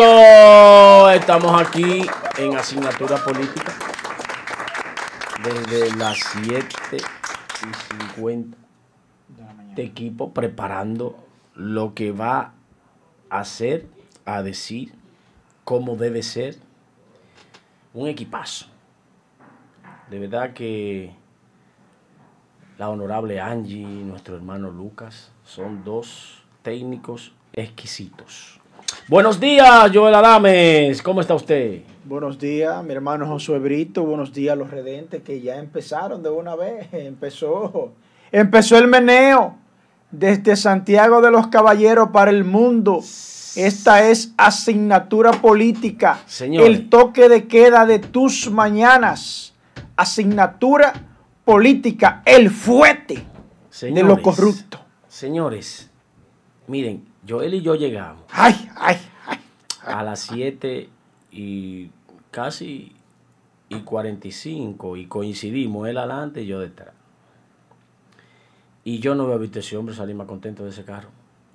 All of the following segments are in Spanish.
Estamos aquí en asignatura política desde las 7 y 50 de equipo preparando lo que va a hacer, a decir, cómo debe ser un equipazo. De verdad que la honorable Angie y nuestro hermano Lucas son dos técnicos exquisitos. Buenos días, Joel Adames. ¿Cómo está usted? Buenos días, mi hermano Josué Brito. Buenos días, los redentes que ya empezaron de una vez. Empezó, empezó el meneo desde Santiago de los Caballeros para el mundo. Esta es asignatura política. Señores. El toque de queda de tus mañanas. Asignatura política. El fuete de lo corrupto. Señores, miren, Joel y yo llegamos Ay, ay, ay. a las 7 y casi y 45 y coincidimos, él adelante y yo detrás. Y yo no había visto a ese hombre salir más contento de ese carro.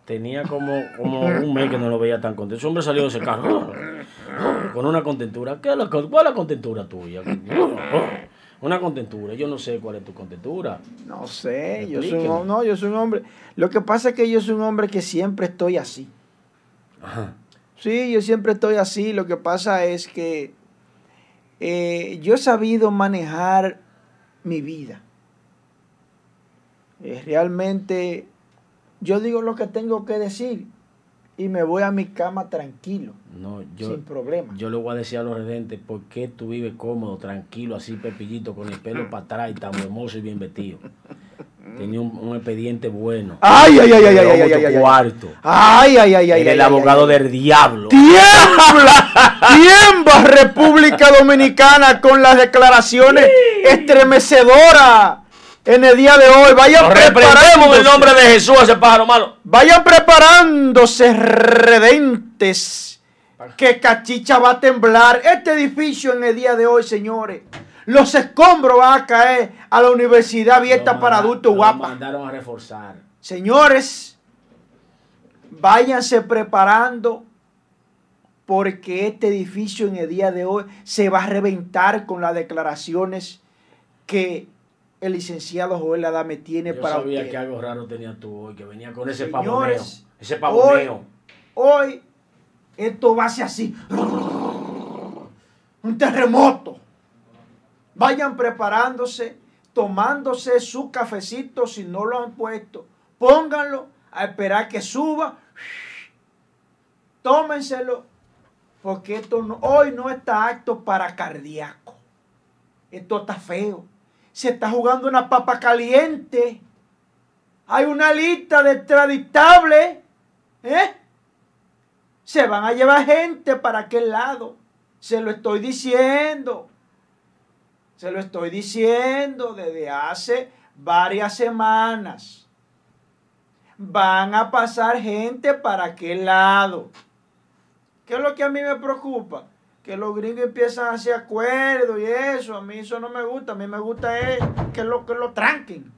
Tenía como, como un mes que no lo veía tan contento. Ese hombre salió de ese carro con una contentura. ¿Qué es la, ¿Cuál es la contentura tuya? Una contentura. Yo no sé cuál es tu contentura. No sé, yo soy, un, no, yo soy un hombre. Lo que pasa es que yo soy un hombre que siempre estoy así. Ajá. Sí, yo siempre estoy así. Lo que pasa es que eh, yo he sabido manejar mi vida. Eh, realmente yo digo lo que tengo que decir y me voy a mi cama tranquilo, No, yo, sin problema. Yo le voy a decir a los redentes por qué tú vives cómodo, tranquilo, así pepillito, con el pelo para atrás y tan hermoso y bien vestido. Tenía un, un expediente bueno. Ay, ay, ay, ay, ay, ay, ay, cuarto. Ay, ay, ay, ay. Era el ay, abogado ay, ay. del diablo. ¡Tiembla! ¡Tiembla República Dominicana con las declaraciones estremecedoras en el día de hoy! Vayan Nos reprendemos en el preparándose. nombre de Jesús ese pájaro malo. Vayan preparándose, redentes, que Cachicha va a temblar. Este edificio en el día de hoy, señores. Los escombros van a caer a la universidad abierta Lo para adultos lo guapas. mandaron a reforzar. Señores, váyanse preparando porque este edificio en el día de hoy se va a reventar con las declaraciones que el licenciado Joel Adame tiene Yo para sabía usted. que algo raro tenía tú hoy, que venía con ese Señores, pavoneo. Ese pavoneo. Hoy esto va a ser así. Un terremoto. Vayan preparándose, tomándose su cafecito si no lo han puesto. Pónganlo a esperar que suba. Tómenselo. Porque esto no- hoy no está acto para cardíaco. Esto está feo. Se está jugando una papa caliente. Hay una lista de extraditables. ¿Eh? Se van a llevar gente para aquel lado. Se lo estoy diciendo. Se lo estoy diciendo desde hace varias semanas. Van a pasar gente para aquel lado. ¿Qué es lo que a mí me preocupa? Que los gringos empiezan a hacer acuerdos y eso. A mí eso no me gusta. A mí me gusta es que lo, que lo tranquen.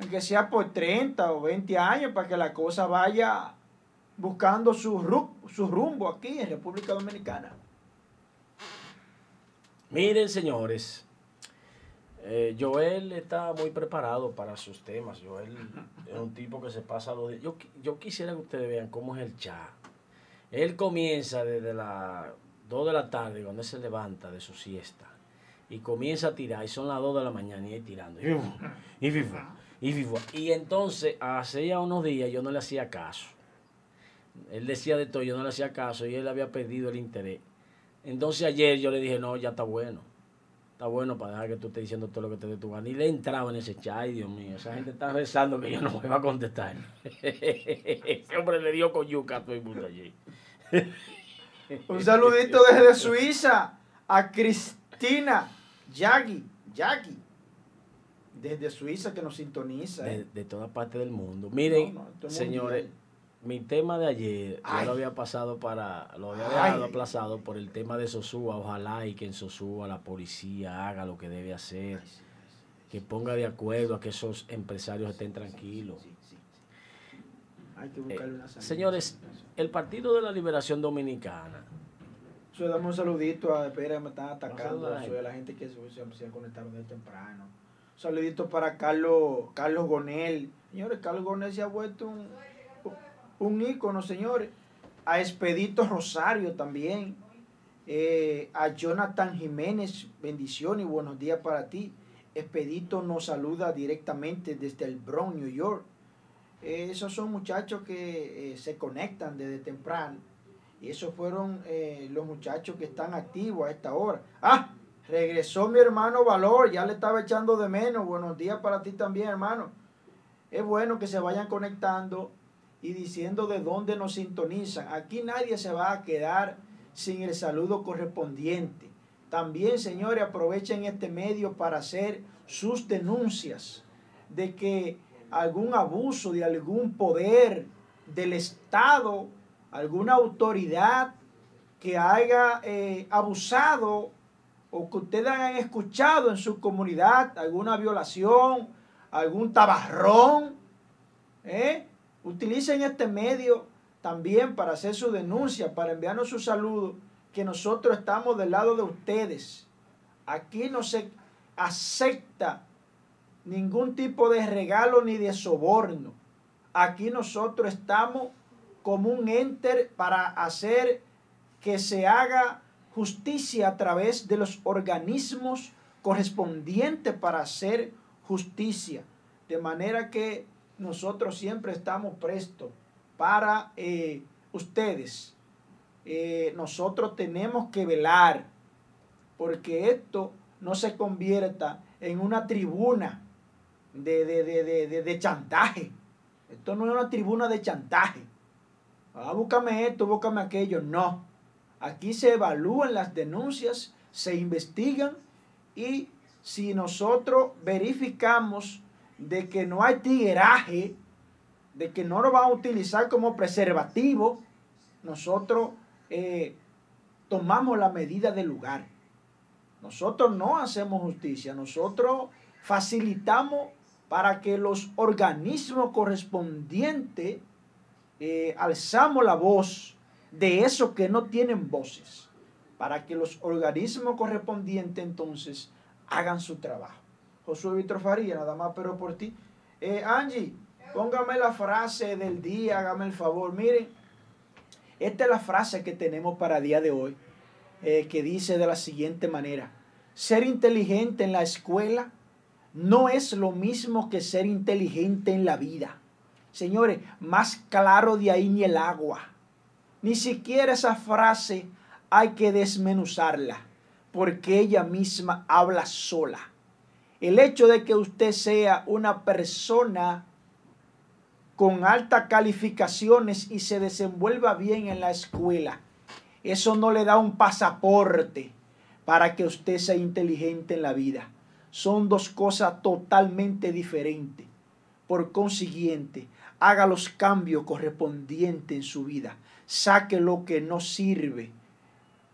Aunque sea por 30 o 20 años para que la cosa vaya buscando su, ru- su rumbo aquí en República Dominicana. Miren, señores, eh, Joel está muy preparado para sus temas. Joel es un tipo que se pasa los días. Yo, yo quisiera que ustedes vean cómo es el chat. Él comienza desde las 2 de la tarde, cuando él se levanta de su siesta, y comienza a tirar, y son las 2 de la mañana, y él tirando. Y, fifu, y, fifu, y. Y entonces, hace ya unos días, yo no le hacía caso. Él decía de todo, yo no le hacía caso, y él había perdido el interés. Entonces ayer yo le dije, no, ya está bueno. Está bueno para dejar que tú estés diciendo todo lo que te dé tu gana. Y le entraba en ese chat, Dios mío, esa gente está rezando que yo no me va a contestar. ese hombre le dio con yuca a todo el mundo allí. Un saludito desde Suiza a Cristina Yagi. Yagi. Desde Suiza que nos sintoniza. De, ¿eh? de toda parte del mundo. Miren, No, no, señores, mi tema de ayer, Ay. yo lo había pasado para, lo había dejado aplazado por el tema de Sosúa. Ojalá y que en Sosúa la policía haga lo que debe hacer. que ponga de acuerdo a que esos empresarios estén tranquilos. Hay que buscarle una Eh, salida. señores, el Partido de la Liberación Dominicana, dame un saludito a espera, me están atacando. a la so, gente. a la gente que se, se, conectaron de temprano. Un saludito para Carlos, Carlos Gonel. Señores, Carlos Gonel se ha vuelto un, un ícono, señores. A Expedito Rosario también. Eh, a Jonathan Jiménez, bendición y buenos días para ti. Expedito nos saluda directamente desde el Bronx, New York. Eh, esos son muchachos que eh, se conectan desde temprano. Y esos fueron eh, los muchachos que están activos a esta hora. Ah, regresó mi hermano Valor, ya le estaba echando de menos. Buenos días para ti también, hermano. Es bueno que se vayan conectando y diciendo de dónde nos sintonizan. Aquí nadie se va a quedar sin el saludo correspondiente. También, señores, aprovechen este medio para hacer sus denuncias de que algún abuso de algún poder del Estado, alguna autoridad que haya eh, abusado o que ustedes hayan escuchado en su comunidad, alguna violación, algún tabarrón, ¿eh? utilicen este medio también para hacer su denuncia, para enviarnos su saludo, que nosotros estamos del lado de ustedes. Aquí no se acepta ningún tipo de regalo ni de soborno. Aquí nosotros estamos como un enter para hacer que se haga justicia a través de los organismos correspondientes para hacer justicia. De manera que nosotros siempre estamos prestos para eh, ustedes. Eh, nosotros tenemos que velar porque esto no se convierta en una tribuna de, de, de, chantaje. Esto no es una tribuna de chantaje. Ah, búscame esto, búscame aquello. No. Aquí se evalúan las denuncias, se investigan y si nosotros verificamos de que no hay tigueraje, de que no lo van a utilizar como preservativo, nosotros eh, tomamos la medida del lugar. Nosotros no hacemos justicia, nosotros facilitamos para que los organismos correspondientes eh, alzamos la voz de esos que no tienen voces, para que los organismos correspondientes entonces hagan su trabajo. Josué Víctor Faría, nada más pero por ti. Eh, Angie, póngame la frase del día, hágame el favor. Miren, esta es la frase que tenemos para el día de hoy, eh, que dice de la siguiente manera, ser inteligente en la escuela no es lo mismo que ser inteligente en la vida. Señores, más claro de ahí ni el agua. Ni siquiera esa frase hay que desmenuzarla, porque ella misma habla sola. El hecho de que usted sea una persona con altas calificaciones y se desenvuelva bien en la escuela, eso no le da un pasaporte para que usted sea inteligente en la vida. Son dos cosas totalmente diferentes. Por consiguiente, haga los cambios correspondientes en su vida. Saque lo que no sirve.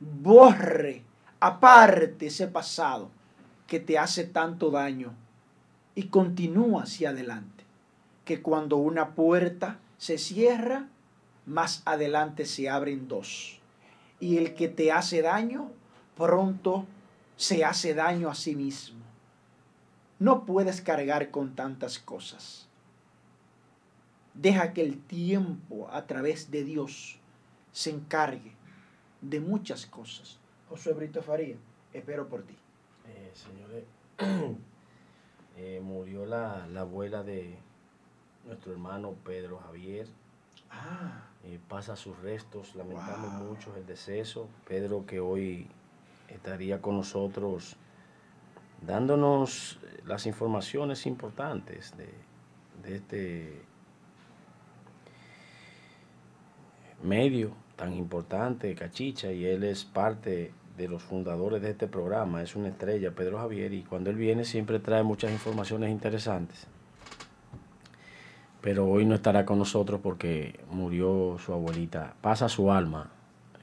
Borre, aparte ese pasado que te hace tanto daño y continúa hacia adelante. Que cuando una puerta se cierra, más adelante se abren dos. Y el que te hace daño, pronto se hace daño a sí mismo. No puedes cargar con tantas cosas. Deja que el tiempo a través de Dios se encargue de muchas cosas. Josué Brito Faría, espero por ti. Eh, señores, eh, murió la, la abuela de nuestro hermano Pedro Javier. Ah, Eh, pasa sus restos, lamentamos Wow. mucho el deceso. Pedro que hoy estaría con nosotros dándonos eh, las informaciones importantes de, de este medio tan importante, Cachicha, y él es parte de los fundadores de este programa, es una estrella, Pedro Javier, y cuando él viene siempre trae muchas informaciones interesantes. Pero hoy no estará con nosotros porque murió su abuelita. Pasa su alma.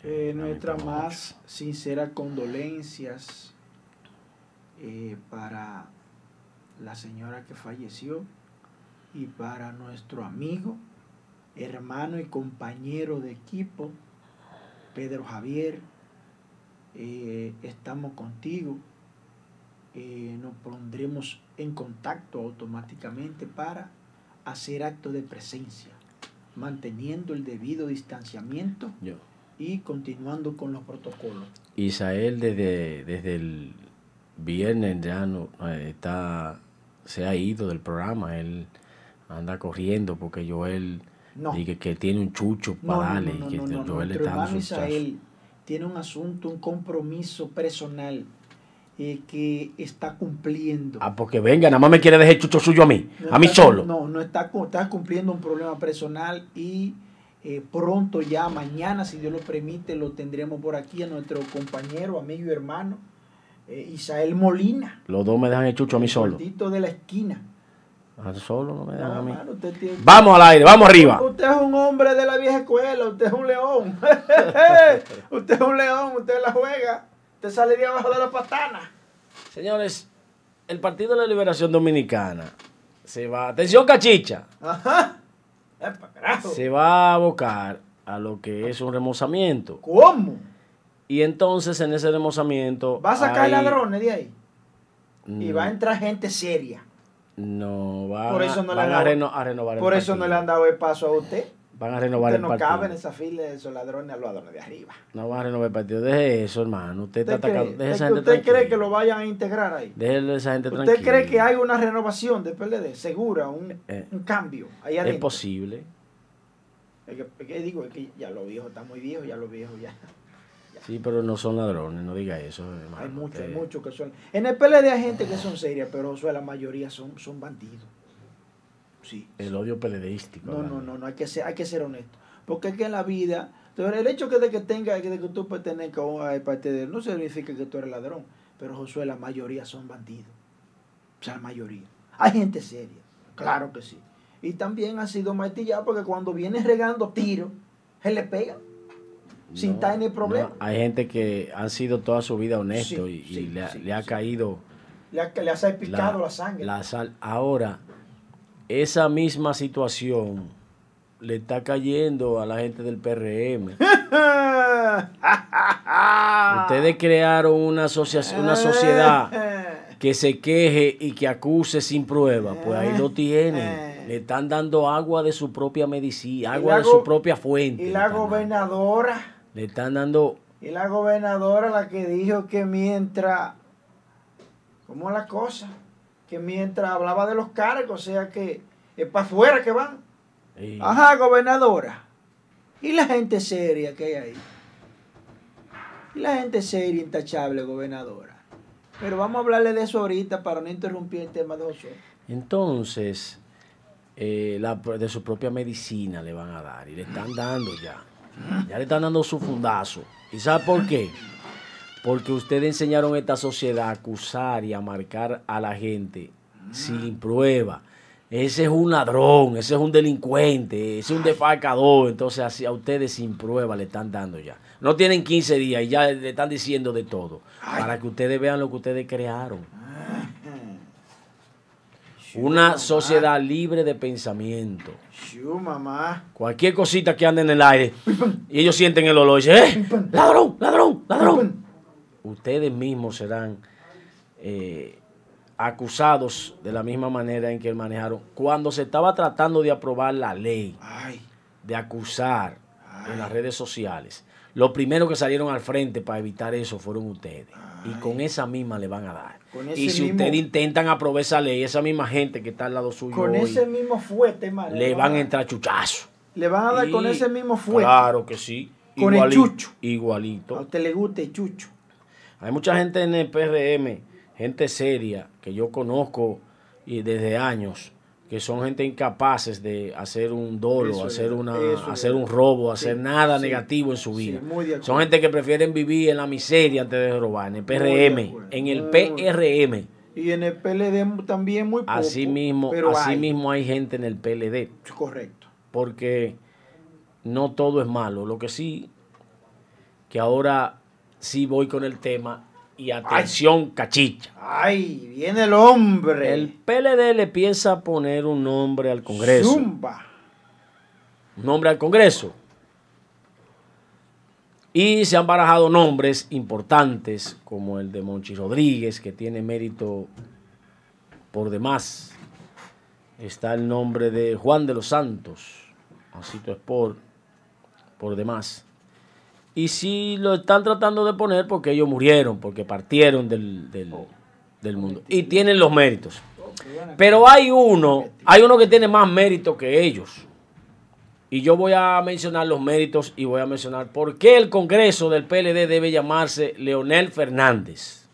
eh, nuestra más sinceras condolencias eh, para la señora que falleció y para nuestro amigo hermano y compañero de equipo, Pedro Javier, eh, estamos contigo. Eh, nos pondremos en contacto automáticamente para hacer acto de presencia, manteniendo el debido distanciamiento Yo. y continuando con los protocolos. Isael desde, desde el viernes ya no eh, está se ha ido del programa, él anda corriendo porque Joel No, dice que tiene un chucho para no, darle no, que no, no, Joel está dando hermano. Isael tiene un asunto, un compromiso personal eh, que está cumpliendo. Ah, porque venga, nada más me quiere dejar el chucho suyo a mí, No a mí está- solo. No, no está, está cumpliendo un problema personal y eh, pronto ya, mañana, si Dios lo permite, lo tendremos por aquí a nuestro compañero, amigo y hermano, eh, Isael Molina, Los dos me dejan el chucho a mí el solo. de la esquina. Ah, Solo no me dejan No, a mí. tiene- Vamos al aire, vamos arriba. Usted es un hombre de la vieja escuela, usted es un león. usted es un león, usted la juega. Usted sale de abajo de la patana. Señores, el Partido de la Liberación Dominicana se va, atención cachicha, Ajá. Epa, carajo. se va a abocar a lo que es un remozamiento. ¿Cómo? Y entonces en ese remozamiento... Va a sacar hay- ladrones de ahí. Y Mm, va a entrar gente seria. No, van, Por eso no le van han a, reno- a renovar el Por eso no le han dado el paso a usted. Van a renovar Usted el no partido. cabe en esa fila de esos ladrones a los ladrones de arriba. No van a renovar el partido. Deje eso, hermano. Usted está ¿Usted, atacando. Deje es esa gente usted cree que lo vayan a integrar ahí? Déjele a esa gente ¿Usted tranquila. cree que hay una renovación del PLD? Segura, un, Eh, un cambio ahí Es posible. Es que, es que digo, es que ya los viejos están muy viejos, ya los viejos ya. Sí, pero no son ladrones. No diga eso, hermano. Hay muchos, hay muchos que son. En el PLD hay gente que son serias, pero Josué, la mayoría son, son bandidos. Sí. El odio peledeístico. No, no, no, no, hay que ser, hay que ser honesto. Porque es que en la vida, el hecho que de que tenga, de que tú pertenezcas al partido no significa que tú eres ladrón. Pero Josué, la mayoría son bandidos. O sea, la mayoría. Hay gente seria, claro que sí. Y también han sido martillados porque cuando viene regando tiros, se le sin No, tener problema. no, hay gente que han sido toda su vida honestos Sí, y, le, ha- sí, le ha sí. caído Le ha, le ha salpicado la, sangre. la sal. Ahora, esa misma situación le está cayendo a la gente del PRM. Ustedes crearon una, una sociedad que se queje y que acuse sin prueba. Pues ahí lo tienen. Le están dando agua de su propia medicina, agua la de su propia fuente. Y la gobernadora, Le están dando y la gobernadora la que dijo que mientras, ¿cómo la cosa? Que mientras hablaba de los cargos, o sea que es para afuera que van. Ajá, gobernadora. ¿Y la gente seria que hay ahí? ¿Y la gente seria, intachable, gobernadora? Pero vamos a hablarle de eso ahorita para no interrumpir el tema de Josué. Entonces, eh, la, de su propia medicina le van a dar y le están dando ya. Ya le están dando su fundazo. ¿Y sabe por qué? Porque ustedes enseñaron a esta sociedad a acusar y a marcar a la gente sin prueba. Ese es un ladrón, ese es un delincuente, ese es un defalcador. Entonces, así a ustedes sin prueba le están dando ya. No tienen 15 días y ya le están diciendo de todo. Para que ustedes vean lo que ustedes crearon. Una sociedad libre de pensamiento. Mamá. Cualquier cosita que ande en el aire y ellos sienten el olor y dicen, ¡eh! ¡Ladrón! ¡Ladrón! ¡Ladrón! Ustedes mismos serán eh, acusados de la misma manera en que manejaron. Cuando se estaba tratando de aprobar la ley de acusar en las redes sociales, los primeros que salieron al frente para evitar eso fueron ustedes. Y con esa misma le van a dar. Y si mismo- ustedes intentan aprobar esa ley, esa misma gente que está al lado suyo con hoy, ese mismo fuerte, hermano. le van a entrar chuchazos. Le van a dar con ese mismo fuerte. Claro que sí. Con el chucho. A Igualito. usted le gusta el chucho. Hay mucha gente en el PRM, gente seria, que yo conozco y desde años, que son gente incapaces de hacer un dolo, Eso hacer, una, es hacer un robo, Sí, hacer nada sí, negativo en su vida. son gente que prefieren vivir en la miseria antes de robar, en el PRM, en el PRM. Y en el PLD también muy poco. Así mismo, pero así hay. mismo hay gente en el PLD. Correcto. porque no todo es malo. Lo que sí, que ahora sí voy con el tema y atención, cachicha. Ay, viene el hombre. El PLD le piensa poner un nombre al Congreso. Zumba. nombre al Congreso. Y se han barajado nombres importantes como el de Monchi Rodríguez, que tiene mérito por demás. Está el nombre de Juan de los Santos, así es por, por demás. Y si lo están tratando de poner porque ellos murieron, porque partieron del, del mundo. Y tienen los méritos. Pero hay uno, hay uno que tiene más mérito que ellos. Y yo voy a mencionar los méritos y voy a mencionar por qué el Congreso del PLD debe llamarse Leonel Fernández.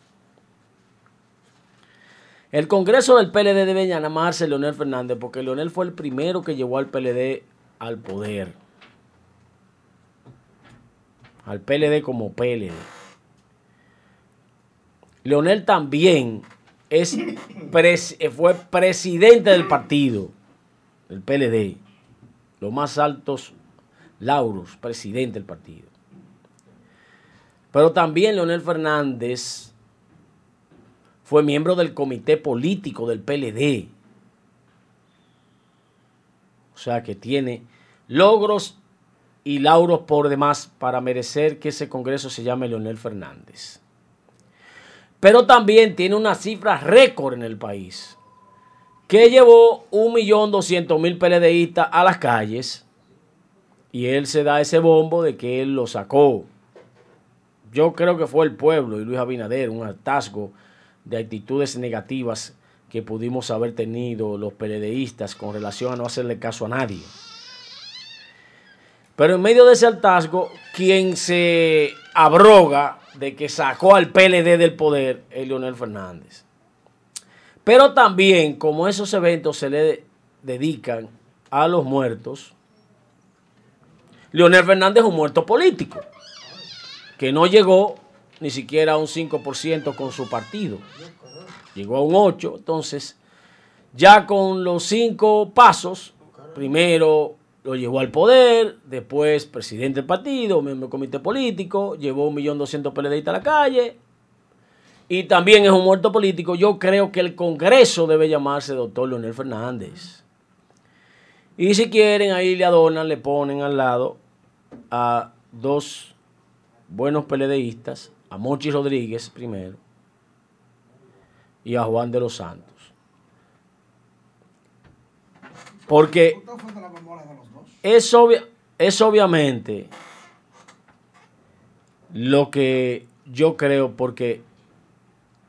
El Congreso del PLD debe llamarse Leonel Fernández porque Leonel fue el primero que llevó al PLD al poder. Al PLD como PLD. Leonel también es fue presidente del partido, del PLD los más altos lauros, presidente del partido. Pero también Leonel Fernández fue miembro del comité político del PLD. O sea que tiene logros y lauros por demás para merecer que ese Congreso se llame Leonel Fernández. Pero también tiene una cifra récord en el país que llevó 1.200.000 PLDistas a las calles y él se da ese bombo de que él lo sacó. Yo creo que fue el pueblo y Luis Abinader, un hartazgo de actitudes negativas que pudimos haber tenido los PLDistas con relación a no hacerle caso a nadie. Pero en medio de ese hartazgo, quien se abroga de que sacó al PLD del poder es Leonel Fernández. Pero también, como esos eventos se le dedican a los muertos, Leonel Fernández es un muerto político, que no llegó ni siquiera a un 5% con su partido. Llegó a un 8%, entonces ya con los cinco pasos, primero lo llevó al poder, después presidente del partido, miembro del comité político, llevó un millón doscientos PLDistas a la calle, y también es un muerto político, yo creo que el Congreso debe llamarse doctor Leonel Fernández. Y si quieren, ahí le adornan, le ponen al lado a dos buenos peledeístas, a Mochi Rodríguez primero y a Juan de los Santos. Porque es, es obviamente lo que yo creo, porque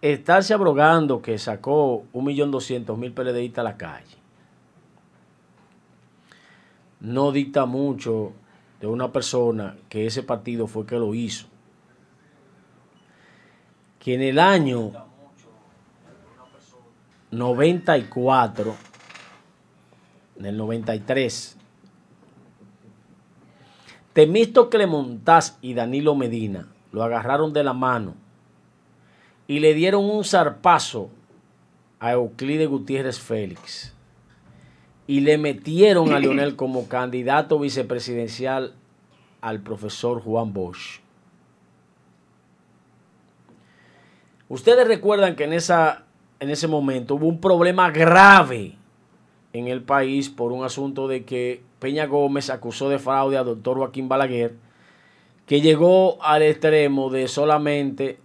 estarse abrogando que sacó 1.200.000 PLDistas a la calle no dicta mucho de una persona que ese partido fue que lo hizo. Que en el año 94, en el 93, Temisto Clemontaz y Danilo Medina lo agarraron de la mano y le dieron un zarpazo a Euclide Gutiérrez Félix y le metieron a Leonel como candidato vicepresidencial al profesor Juan Bosch. Ustedes recuerdan que en, esa, en ese momento hubo un problema grave en el país por un asunto de que Peña Gómez acusó de fraude al doctor Joaquín Balaguer, que llegó al extremo de solamente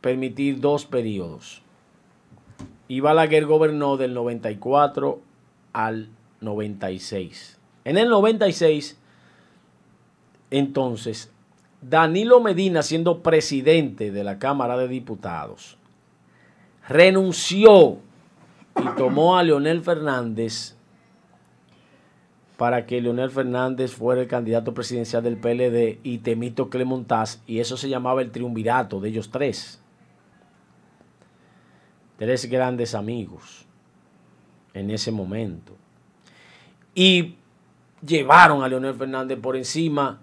permitir dos periodos. Y Balaguer gobernó del 94 al 96. En el 96, entonces, Danilo Medina, siendo presidente de la Cámara de Diputados, renunció y tomó a Leonel Fernández para que Leonel Fernández fuera el candidato presidencial del PLD y Temito Clemontaz, y eso se llamaba el triunvirato de ellos tres tres grandes amigos en ese momento. Y llevaron a Leonel Fernández por encima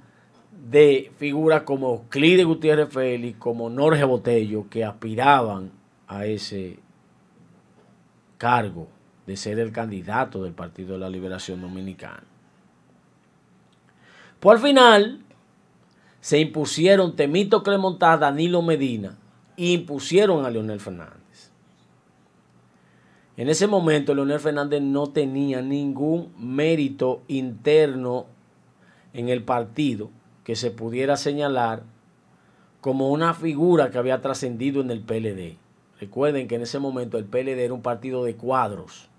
de figuras como Clide Gutiérrez Félix, como Norge Botello, que aspiraban a ese cargo de ser el candidato del Partido de la Liberación Dominicana. Por al final se impusieron Temito Clemontaz, Danilo Medina, e impusieron a Leonel Fernández. En ese momento Leonel Fernández no tenía ningún mérito interno en el partido que se pudiera señalar como una figura que había trascendido en el PLD. Recuerden que en ese momento el PLD era un partido de cuadros.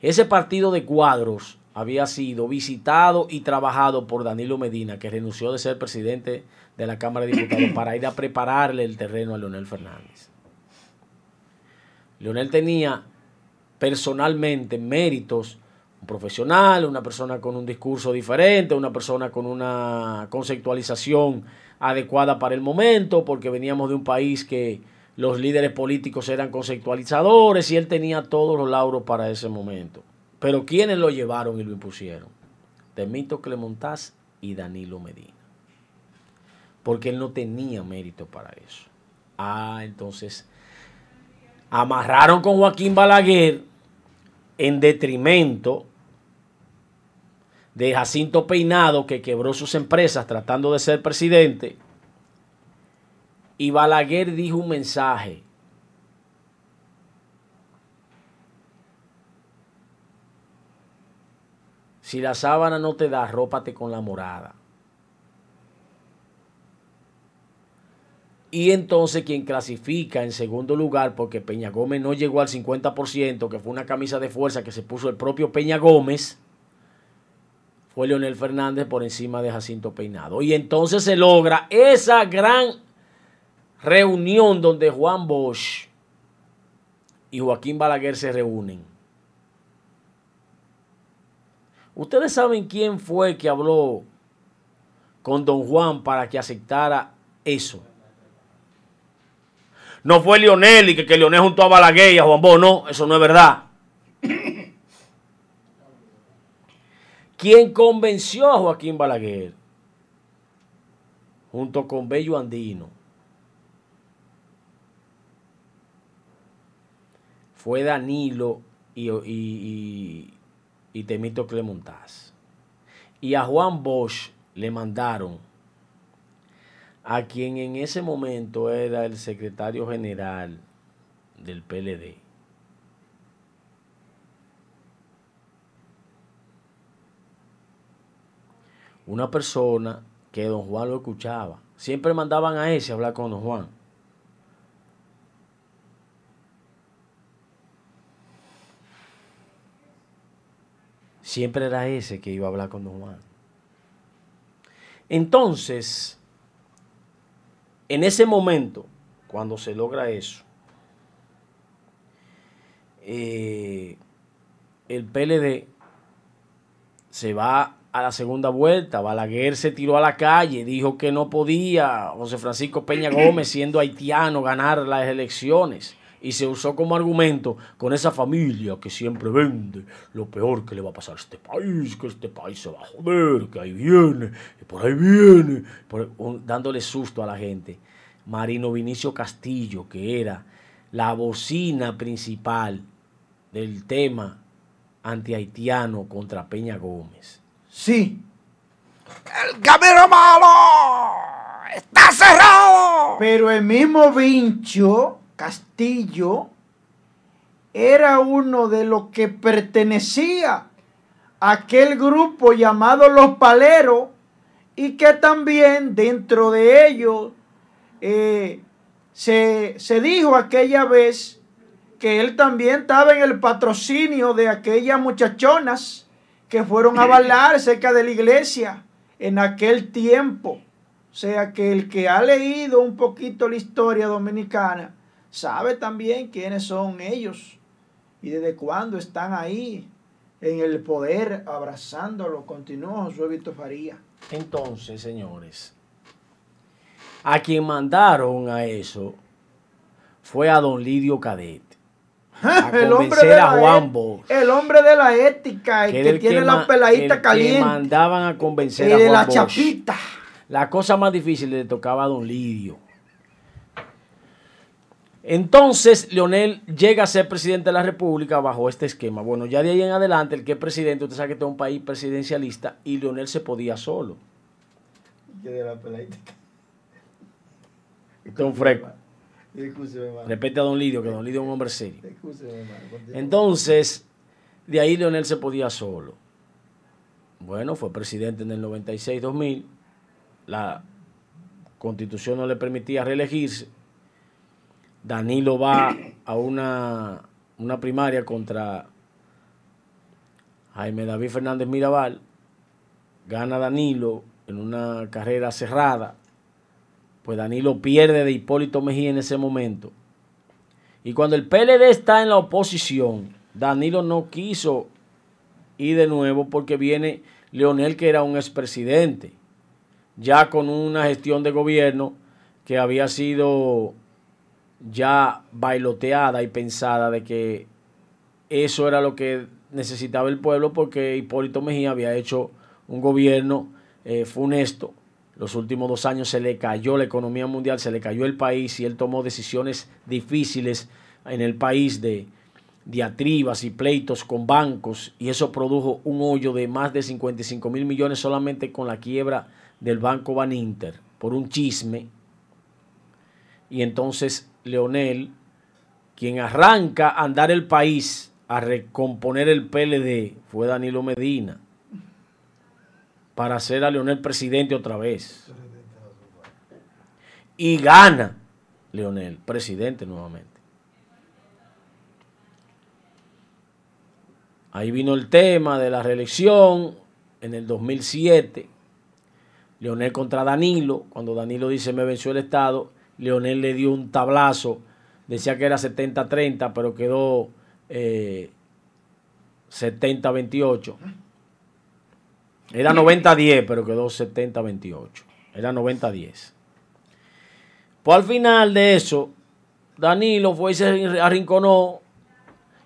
Ese partido de cuadros había sido visitado y trabajado por Danilo Medina, que renunció de ser presidente de la Cámara de Diputados para ir a prepararle el terreno a Leonel Fernández. Leonel tenía personalmente méritos, un profesional, una persona con un discurso diferente, una persona con una conceptualización adecuada para el momento, porque veníamos de un país que los líderes políticos eran conceptualizadores y él tenía todos los lauros para ese momento. Pero ¿quiénes lo llevaron y lo impusieron? Temito Clemontaz y Danilo Medina. Porque él no tenía mérito para eso. Ah, entonces amarraron con Joaquín Balaguer en detrimento de Jacinto Peinado, que quebró sus empresas tratando de ser presidente. Y Balaguer dijo un mensaje. Si la sábana no te da, rópate con la morada. Y entonces quien clasifica en segundo lugar, porque Peña Gómez no llegó al 50%, que fue una camisa de fuerza que se puso el propio Peña Gómez, fue Leonel Fernández por encima de Jacinto Peinado. Y entonces se logra esa gran reunión donde Juan Bosch y Joaquín Balaguer se reúnen. Ustedes saben quién fue que habló con don Juan para que aceptara eso. No fue Lionel y que, que Lionel junto a Balaguer y a Juan Bosch, no, eso no es verdad. ¿Quién convenció a Joaquín Balaguer? Junto con Bello Andino. Fue Danilo y, y, y, Temito Clemontaz. Y a Juan Bosch le mandaron a quien en ese momento era el secretario general del PLD. Una persona que don Juan lo escuchaba. Siempre mandaban a ese a hablar con don Juan. Siempre era ese que iba a hablar con don Juan. Entonces, en ese momento, cuando se logra eso, eh, el PLD se va a la segunda vuelta. Balaguer se tiró a la calle, dijo que no podía José Francisco Peña Gómez, siendo haitiano, ganar las elecciones. Y se usó como argumento con esa familia que siempre vende lo peor que le va a pasar a este país, que este país se va a joder, que ahí viene, y por ahí viene, por, dándole susto a la gente. Marino Vinicio Castillo, que era la bocina principal del tema antihaitiano contra Peña Gómez. Sí. El camino malo está cerrado. Pero el mismo Vincho Castillo era uno de los que pertenecía a aquel grupo llamado Los Paleros y que también dentro de ellos eh, se, se dijo aquella vez que él también estaba en el patrocinio de aquellas muchachonas que fueron a bailar cerca de la iglesia en aquel tiempo. O sea que el que ha leído un poquito la historia dominicana sabe también quiénes son ellos y desde cuándo están ahí en el poder abrazándolo. Continuó Josué Víctor Faría. Entonces, señores, a quien mandaron a eso fue a don Lidio Cadet. A el, hombre de a la Juan et- Bosch. el hombre de la ética, el que tiene la peladita que caliente, mandaban a convencer el a de la Bosch. chapita. La cosa más difícil le tocaba a don Lidio. Entonces, Leonel llega a ser presidente de la República bajo este esquema. Bueno, ya de ahí en adelante, el que es presidente, usted sabe que este es un país presidencialista y Leonel se podía solo. De la. Este es un. Respete a don Lidio, que don Lidio es un hombre serio. Entonces, de ahí Leonel se podía solo. Bueno, fue presidente en el 96-2000. La constitución no le permitía reelegirse. Danilo va a una, una primaria contra Jaime David Fernández Mirabal. Gana Danilo en una carrera cerrada. Pues Danilo pierde de Hipólito Mejía en ese momento. Y cuando el PLD está en la oposición, Danilo no quiso ir de nuevo porque viene Leonel, que era un expresidente, ya con una gestión de gobierno que había sido ya bailoteada y pensada de que eso era lo que necesitaba el pueblo porque Hipólito Mejía había hecho un gobierno eh, funesto. Los últimos dos años se le cayó la economía mundial, se le cayó el país y él tomó decisiones difíciles en el país de diatribas y pleitos con bancos y eso produjo un hoyo de más de 55 mil millones solamente con la quiebra del banco Baninter por un chisme. Y entonces Leonel, quien arranca a andar el país a recomponer el PLD, fue Danilo Medina para hacer a Leonel presidente otra vez. Y gana Leonel, presidente nuevamente. Ahí vino el tema de la reelección en el 2007. Leonel contra Danilo. Cuando Danilo dice me venció el Estado, Leonel le dio un tablazo. Decía que era 70-30, pero quedó eh, 70-28. Era 90-10, pero quedó 70-28. Era 90-10. Pues al final de eso, Danilo fue y se arrinconó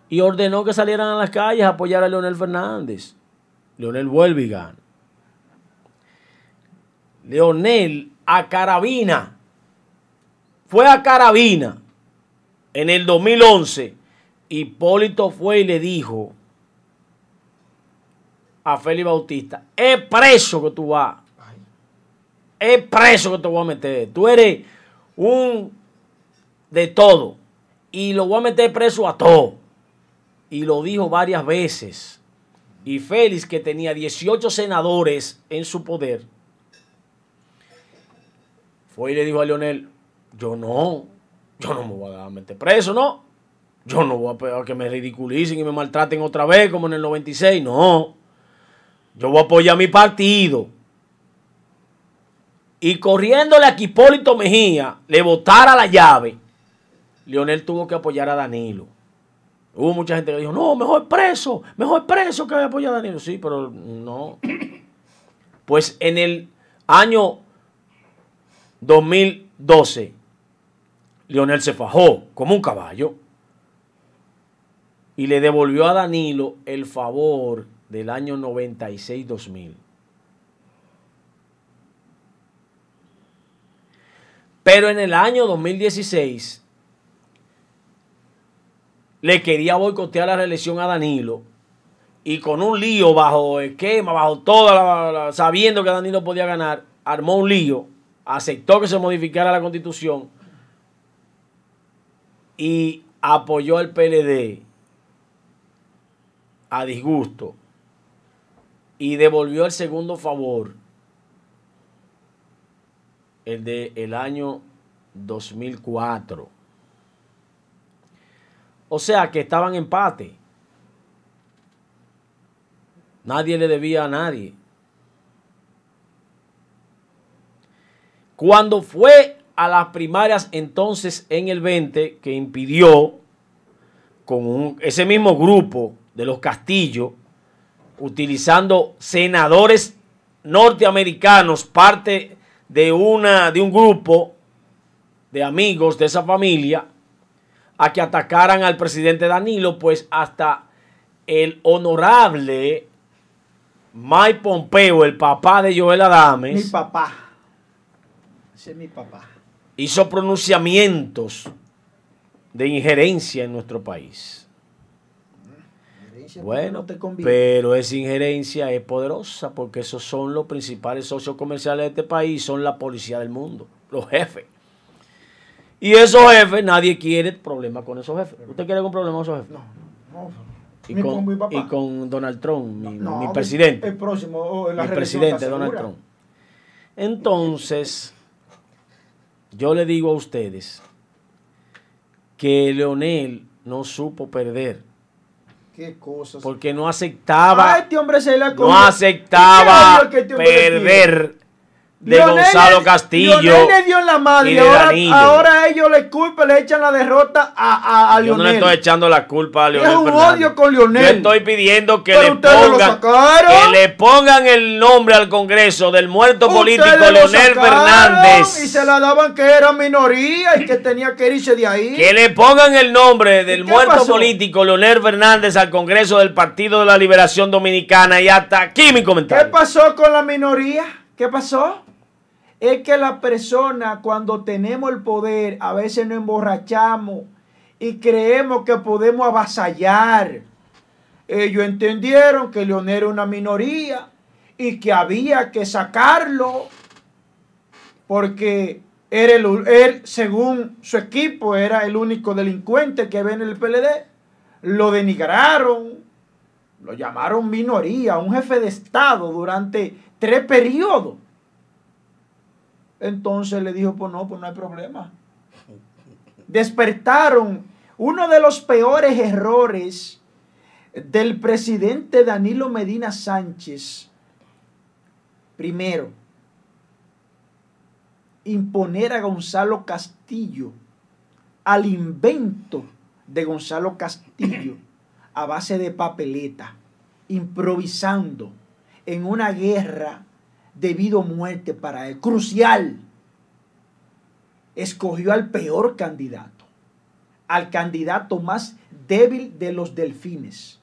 y ordenó que salieran a las calles a apoyar a Leonel Fernández. Leonel vuelve y gana. Leonel a Carabina. Fue a Carabina en el 2011. Hipólito fue y le dijo a Félix Bautista, es preso que tú vas. Es preso que te voy a meter. Tú eres un de todo. Y lo voy a meter preso a todo y lo dijo varias veces. Y Félix, que tenía 18 senadores en su poder, fue y le dijo a Leonel, yo no, yo no me voy a meter preso, ¿no? Yo no voy a que me ridiculicen y me maltraten otra vez como en el 96, no. Yo voy a apoyar a mi partido. Y corriéndole a Hipólito Mejía, le botara la llave, Leonel tuvo que apoyar a Danilo. Hubo mucha gente que dijo, no, mejor preso, mejor preso que apoyar a Danilo. Sí, pero no. Pues en el año 2012, Leonel se fajó como un caballo y le devolvió a Danilo el favor del año 96-2000. Pero en el año 2016, le quería boicotear la reelección a Danilo y con un lío bajo esquema, bajo toda sabiendo que Danilo podía ganar, armó un lío, aceptó que se modificara la constitución y apoyó al PLD a disgusto y devolvió el segundo favor, el de el año 2004 o sea que estaban en empate. Nadie le debía a nadie. Cuando fue a las primarias entonces en el 20, que impidió con ese mismo grupo de los Castillos, utilizando senadores norteamericanos, parte de, una, de un grupo de amigos de esa familia, a que atacaran al presidente Danilo, pues hasta el honorable Mike Pompeo, el papá de Joel Adames. Mi papá. Ese es mi papá. Hizo pronunciamientos de injerencia en nuestro país. Bueno, pero esa injerencia es poderosa porque esos son los principales socios comerciales de este país, son la policía del mundo, los jefes. Y esos jefes, nadie quiere problemas con esos jefes. ¿Usted quiere algún problema con esos jefes? No, no. Y, con, mi papá. y con Donald Trump, mi, No, mi mi- presidente. El próximo, o la mi presidente Donald. Trump. Entonces, yo le digo a ustedes que Leonel no supo perder. Qué cosas. porque no aceptaba, Ah, este hombre se la no aceptaba ¿Qué odio que este perder de Gonzalo Castillo. Leonel le dio en la madre y ahora, ahora ellos le culpan, le echan la derrota a, a, a Yo no le estoy echando la culpa a Es Leonel un Fernández. odio con Leonel. Yo estoy pidiendo que Pero le pongan que le pongan el nombre al Congreso del muerto político Leonel Fernández. Y se la daban que era minoría y que tenía que irse de ahí. Que le pongan el nombre del qué muerto pasó? político Leonel Fernández al Congreso del Partido de la Liberación Dominicana. Y hasta aquí mi ¿Qué comentario. pasó con la minoría? ¿Qué pasó? Es que la persona cuando tenemos el poder a veces nos emborrachamos y creemos que podemos avasallar. Ellos entendieron que Leonel era una minoría y que había que sacarlo porque era el, él, según su equipo, era el único delincuente que había en el PLD. Lo denigraron, lo llamaron minoría, un jefe de Estado durante tres periodos. Entonces le dijo, pues no, pues no hay problema. Despertaron uno de los peores errores del presidente Danilo Medina Sánchez. Primero, imponer a Gonzalo Castillo al invento de Gonzalo Castillo a base de papeleta, improvisando en una guerra debido muerte para él, crucial. Escogió al peor candidato, al candidato más débil de los delfines,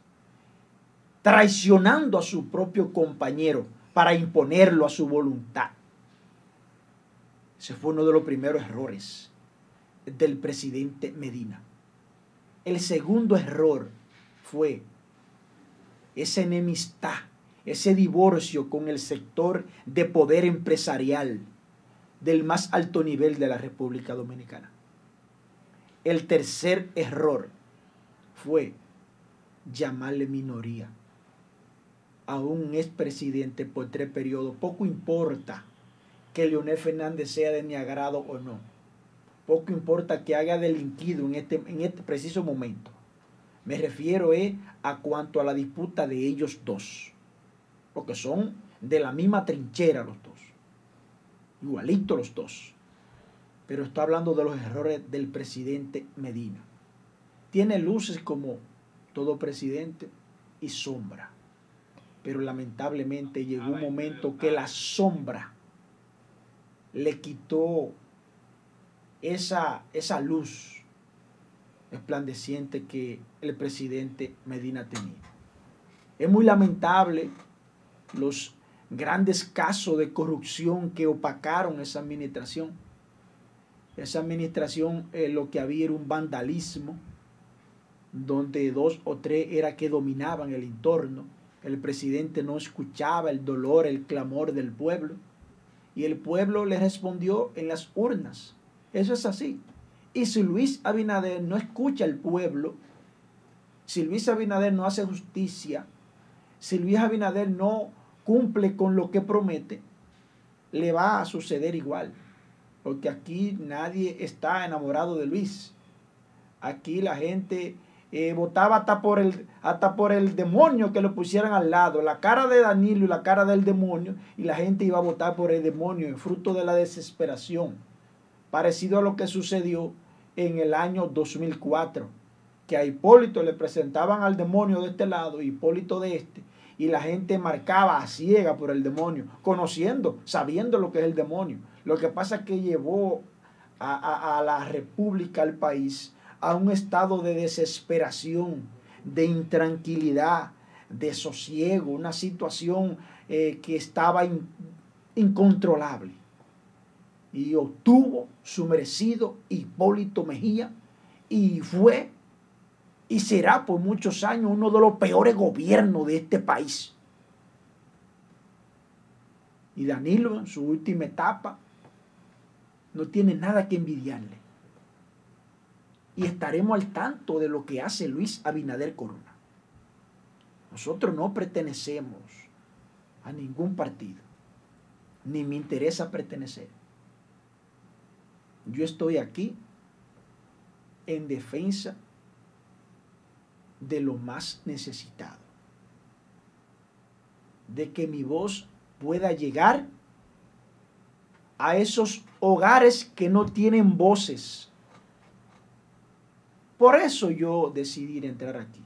traicionando a su propio compañero para imponerlo a su voluntad. Ese fue uno de los primeros errores del presidente Medina. El segundo error fue esa enemistad, ese divorcio con el sector de poder empresarial del más alto nivel de la República Dominicana. El tercer error fue llamarle minoría a un expresidente por tres periodos. Poco importa que Leonel Fernández sea de mi agrado o no. Poco importa que haya delinquido en este, en este preciso momento. Me refiero eh, a cuanto a la disputa de ellos dos. Porque son de la misma trinchera los dos. Igualitos los dos. Pero está hablando de los errores del presidente Medina. Tiene luces como todo presidente y sombra. Pero lamentablemente llegó un momento que la sombra le quitó esa, esa luz resplandeciente que el presidente Medina tenía. Es muy lamentable los grandes casos de corrupción que opacaron esa administración. Esa administración eh, lo que había era un vandalismo, donde dos o tres era que dominaban el entorno. El presidente no escuchaba el dolor, el clamor del pueblo. Y el pueblo le respondió en las urnas. Eso es así. Y si Luis Abinader no escucha al pueblo, si Luis Abinader no hace justicia, si Luis Abinader no cumple con lo que promete, le va a suceder igual. Porque aquí nadie está enamorado de Luis. Aquí la gente eh, votaba hasta por, el, hasta por el demonio que lo pusieran al lado. La cara de Danilo y la cara del demonio. Y la gente iba a votar por el demonio, fruto de la desesperación. Parecido a lo que sucedió en el año 2004. Que a Hipólito le presentaban al demonio de este lado Hipólito de este y la gente marcaba a ciega por el demonio, conociendo, sabiendo lo que es el demonio. Lo que pasa es que llevó a, a, la república, al país, a un estado de desesperación, de intranquilidad, de sosiego, una situación eh, que estaba in, incontrolable. Y obtuvo su merecido Hipólito Mejía y fue y será por muchos años uno de los peores gobiernos de este país. Y Danilo en su última etapa no tiene nada que envidiarle. Y estaremos al tanto de lo que hace Luis Abinader Corona. Nosotros no pertenecemos a ningún partido, ni me interesa pertenecer. Yo estoy aquí en defensa de lo más necesitado, de que mi voz pueda llegar a esos hogares que no tienen voces. Por eso yo decidí entrar aquí.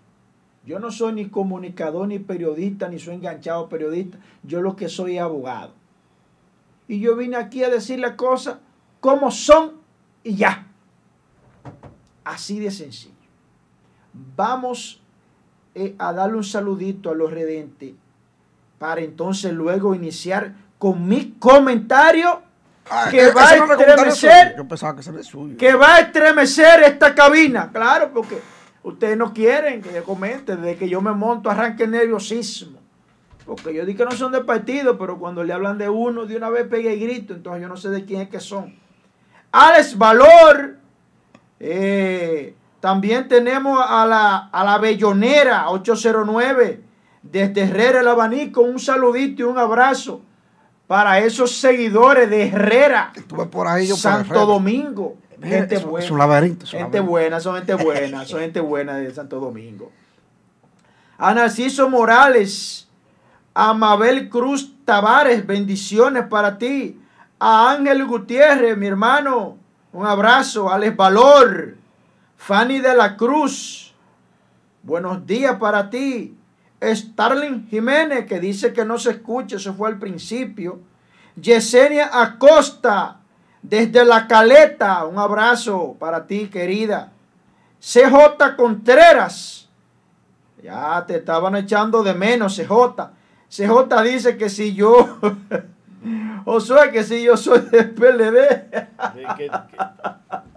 Yo no soy ni comunicador, ni periodista, ni soy enganchado periodista. Yo lo que soy es abogado. Y yo vine aquí a decir las cosas como son y ya. Así de sencillo. Vamos eh, a darle un saludito a los redentes para entonces luego iniciar con mi comentario Ah, que ese va a estremecer-. Yo pensaba que suyo. que va a estremecer esta cabina. Claro, porque ustedes no quieren que yo comente. Desde que yo me monto arranque el nerviosismo. Porque yo digo que no son de partido, pero cuando le hablan de uno, de una vez pega y grito. Entonces yo no sé de quién es que son. Alex Valor. eh, también tenemos a la, a la Bellonera 809. Desde Herrera el Abanico. Un saludito y un abrazo para esos seguidores de Herrera. Estuve por ahí yo por Santo Herrera. Domingo. Gente es buena. Es un laberinto. es Gente laberinto. buena, son gente buena, son gente buena de Santo Domingo. A Narciso Morales, a Mabel Cruz Tavares, bendiciones para ti. A Ángel Gutiérrez, mi hermano, un abrazo. Alex Valor, Fanny de la Cruz, buenos días para ti. Starling Jiménez, que dice que no se escucha, eso fue al principio. Yesenia Acosta, desde La Caleta, un abrazo para ti, querida. CJ Contreras, ya te estaban echando de menos, CJ. CJ dice que si yo, Josué, que si yo soy de PLD.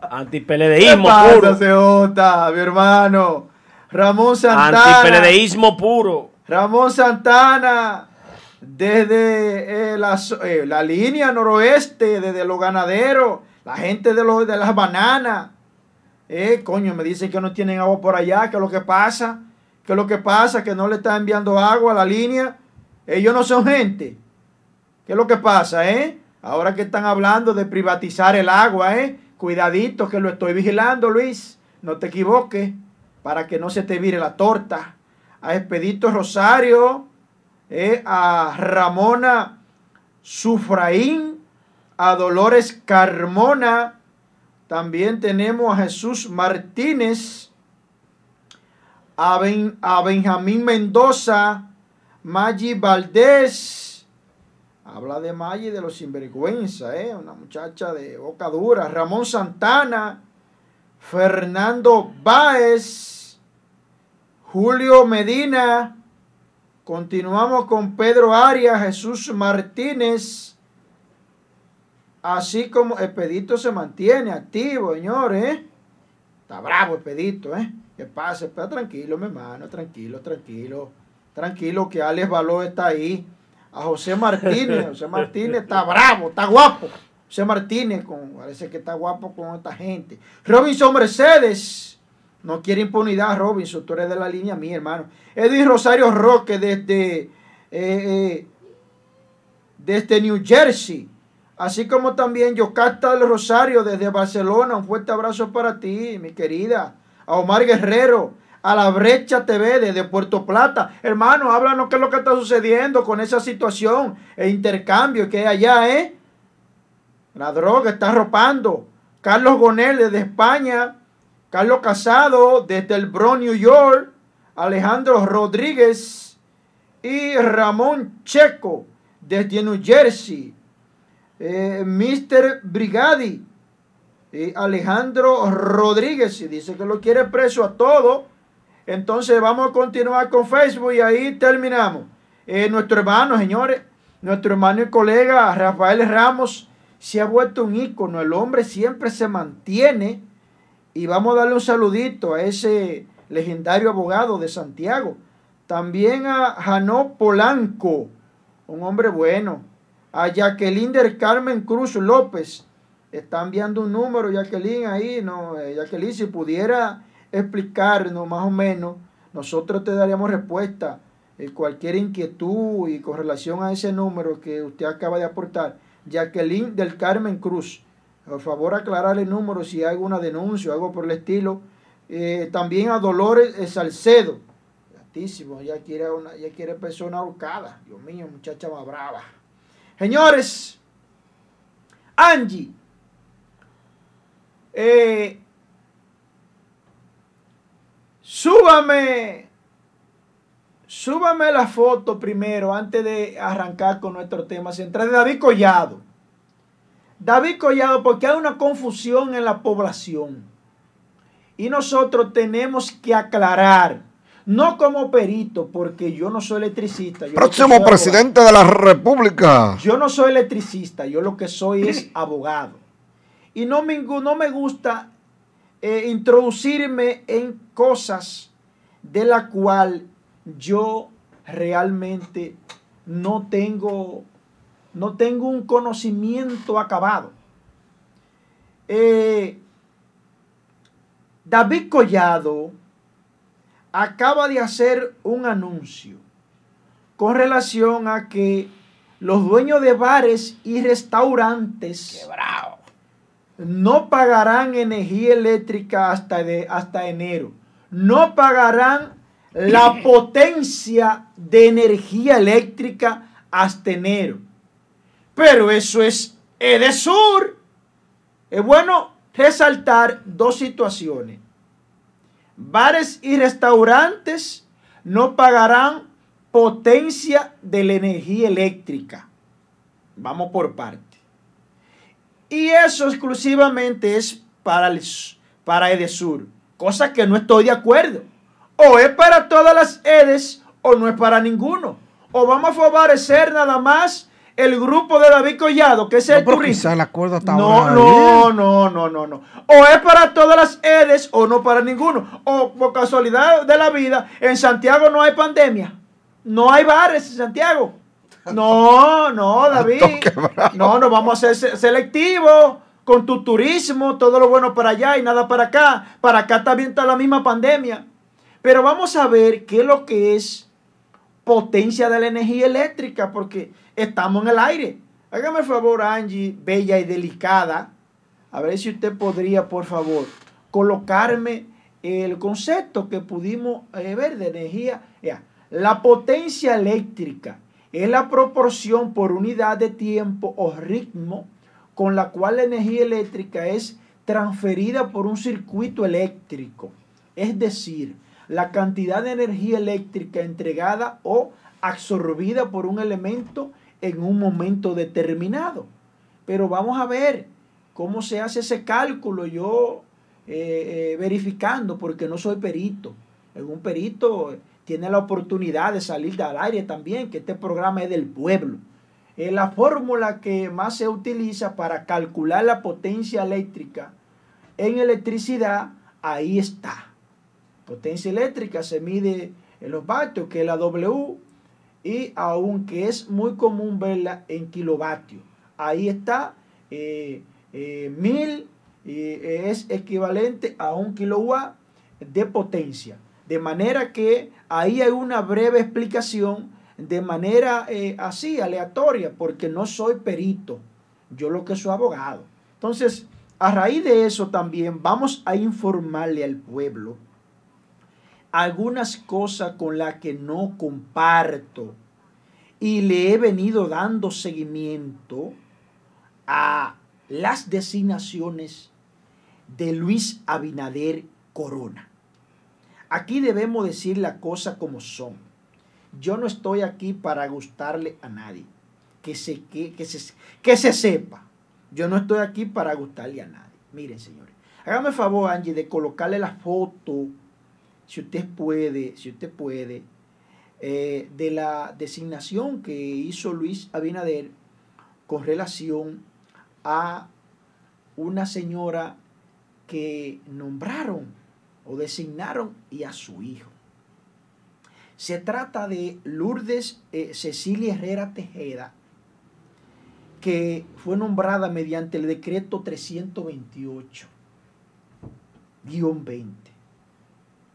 ¿Qué Antipeledeísmo puro. CJ, mi hermano? Ramón Santana. Antipeledeísmo puro. Ramón Santana, desde eh, la, eh, la línea noroeste, desde los ganaderos, la gente de, los, de las bananas. Eh, coño, me dicen que no tienen agua por allá, que es lo que pasa, que es lo que pasa, que no le están enviando agua a la línea. Ellos no son gente. ¿Qué es lo que pasa, eh? Ahora que están hablando de privatizar el agua, eh. Cuidadito que lo estoy vigilando, Luis. No te equivoques, para que no se te vire la torta. A Expedito Rosario, eh, a Ramona Sufraín, a Dolores Carmona. También tenemos a Jesús Martínez, a, Ben- a Benjamín Mendoza, Maggi Valdés. Habla de Maggi de los sinvergüenza, ¿eh? una muchacha de boca dura. Ramón Santana, Fernando Báez, Julio Medina. Continuamos con Pedro Arias, Jesús Martínez. Así como Expedito se mantiene activo, señores. ¿eh? Está bravo Expedito, ¿eh? Que pase, pero tranquilo, mi hermano, tranquilo, tranquilo. Tranquilo que Alex Baló está ahí. A José Martínez, José Martínez está bravo, está guapo. José Martínez, parece que está guapo con esta gente. Robinson Mercedes, no quiere impunidad, Robinson, tú eres de la línea mía, hermano. Edwin Rosario Roque desde, eh, eh, desde New Jersey. Así como también Yocasta del Rosario desde Barcelona. Un fuerte abrazo para ti, mi querida. A Omar Guerrero, a la Brecha TV desde Puerto Plata. Hermano, háblanos qué es lo que está sucediendo con esa situación, el intercambio que hay allá, ¿eh? La droga está arropando. Carlos Gonel desde España. Carlos Casado desde el Bronx, New York. Alejandro Rodríguez y Ramón Checo desde New Jersey. Eh, Mr. Brigadi y Alejandro Rodríguez dice que lo quiere preso a todo. Entonces vamos a continuar con Facebook y ahí terminamos. Eh, nuestro hermano, señores, nuestro hermano y colega Rafael Ramos se ha vuelto un ícono. El hombre siempre se mantiene. Y vamos a darle un saludito a ese legendario abogado de Santiago. También a Janó Polanco, un hombre bueno. A Jacqueline del Carmen Cruz López. Está enviando un número, Jacqueline, ahí. No, Eh, Jacqueline, si pudiera explicarnos más o menos, nosotros te daríamos respuesta. eh, cualquier inquietud y con relación a ese número que usted acaba de aportar, Jacqueline del Carmen Cruz. Por favor, aclarar el número si hay alguna denuncia o algo por el estilo. Eh, también a Dolores eh, Salcedo. Altísimo, ya quiere, una, ya quiere persona ahorcada. Dios mío, muchacha más brava. Señores, Angie, eh, súbame, súbame la foto primero antes de arrancar con nuestro tema central de David Collado. David Collado, porque hay una confusión en la población. Y nosotros tenemos que aclarar, no como perito, porque yo no soy electricista. yo Próximo soy abogado. presidente de la República. Yo no soy electricista, yo lo que soy es abogado. Y no me, no me gusta eh, introducirme en cosas de la cual yo realmente no tengo, no tengo un conocimiento acabado. Eh, David Collado acaba de hacer un anuncio con relación a que los dueños de bares y restaurantes no pagarán energía eléctrica hasta, de, hasta enero. No pagarán la potencia de energía eléctrica hasta enero. Pero eso es Edesur. Es bueno resaltar dos situaciones. Bares y restaurantes no pagarán potencia de la energía eléctrica. Vamos por parte. Y eso exclusivamente es para, el, para Edesur, cosa que no estoy de acuerdo. O es para todas las EDES o no es para ninguno. O vamos a favorecer nada más el grupo de David Collado, que es el No, quizá el acuerdo está No, ahora no, no, no, no, no. O es para todas las EDES o no para ninguno. O por casualidad de la vida, en Santiago no hay pandemia. No hay bares en Santiago. No, no, David. No, no vamos a ser se- selectivos con tu turismo, todo lo bueno para allá y nada para acá. Para acá también está la misma pandemia. Pero vamos a ver qué es lo que es potencia de la energía eléctrica, porque estamos en el aire. Hágame el favor, Angie, bella y delicada, a ver si usted podría, por favor, colocarme el concepto que pudimos eh, ver de energía. La potencia eléctrica es la proporción por unidad de tiempo o ritmo con la cual la energía eléctrica es transferida por un circuito eléctrico. Es decir, la cantidad de energía eléctrica entregada o absorbida por un elemento en un momento determinado. Pero vamos a ver cómo se hace ese cálculo. Yo eh, eh, verificando, porque no soy perito. Un perito tiene la oportunidad de salir al aire también, que este programa es del pueblo. La fórmula que más se utiliza para calcular la potencia eléctrica en electricidad, ahí está. Potencia eléctrica se mide en los vatios, que es la W, y aunque es muy común verla en kilovatios. Ahí está, eh, eh, mil es equivalente a un kilowatt de potencia. De manera que ahí hay una breve explicación de manera eh, así, aleatoria, porque no soy perito, yo lo que soy abogado. Entonces, a raíz de eso también vamos a informarle al pueblo algunas cosas con las que no comparto y le he venido dando seguimiento a las designaciones de Luis Abinader Corona. Aquí debemos decir las cosas como son. Yo no estoy aquí para gustarle a nadie. Que se, que, que se, que se sepa. Yo no estoy aquí para gustarle a nadie. Miren, señores. Hágame el favor, Angie, de colocarle la foto, si usted puede, si usted puede, eh, de la designación que hizo Luis Abinader con relación a una señora que nombraron o designaron y a su hijo. Se trata de Lourdes eh, Cecilia Herrera Tejeda, que fue nombrada mediante el decreto 328-20.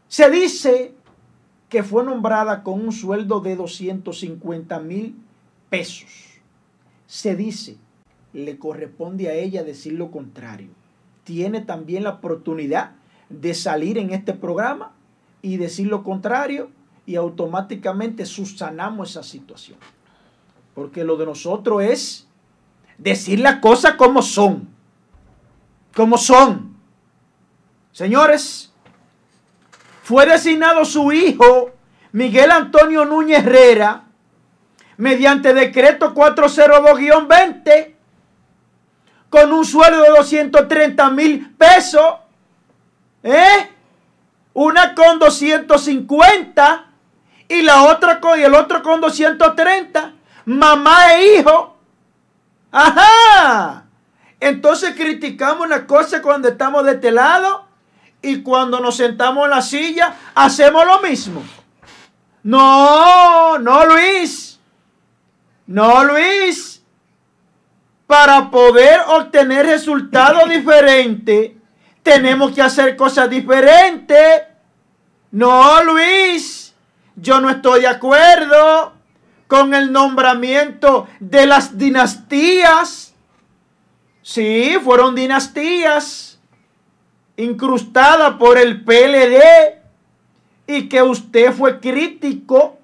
Se dice que fue nombrada con un sueldo de 250 mil pesos. Se dice, le corresponde a ella decir lo contrario. Tiene también la oportunidad de salir en este programa y decir lo contrario y automáticamente subsanamos esa situación. Porque lo de nosotros es decir las cosas como son. Como son. Señores, fue designado su hijo Miguel Antonio Núñez Herrera mediante decreto 402-20 con un sueldo de 230 mil pesos. ¿Eh? Una con 250 y la otra con y el otro con 230. Mamá e hijo. Ajá. Entonces criticamos una cosa cuando estamos de este lado y cuando nos sentamos en la silla hacemos lo mismo. No, no Luis. No Luis. Para poder obtener resultados diferentes, tenemos que hacer cosas diferentes. No Luis. Yo no estoy de acuerdo con el nombramiento de las dinastías. Sí, fueron dinastías incrustadas por el PLD y que usted fue crítico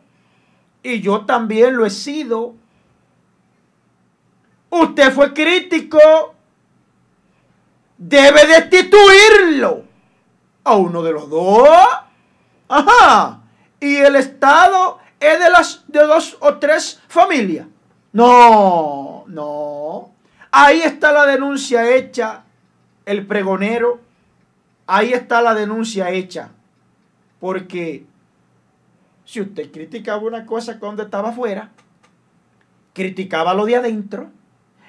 y yo también lo he sido. Usted fue crítico, debe destituirlo a uno de los dos. Ajá. Y el Estado es de las de dos o tres familias. No, no. Ahí está la denuncia hecha, el pregonero. Ahí está la denuncia hecha. Porque si usted criticaba una cosa cuando estaba afuera, criticaba lo de adentro,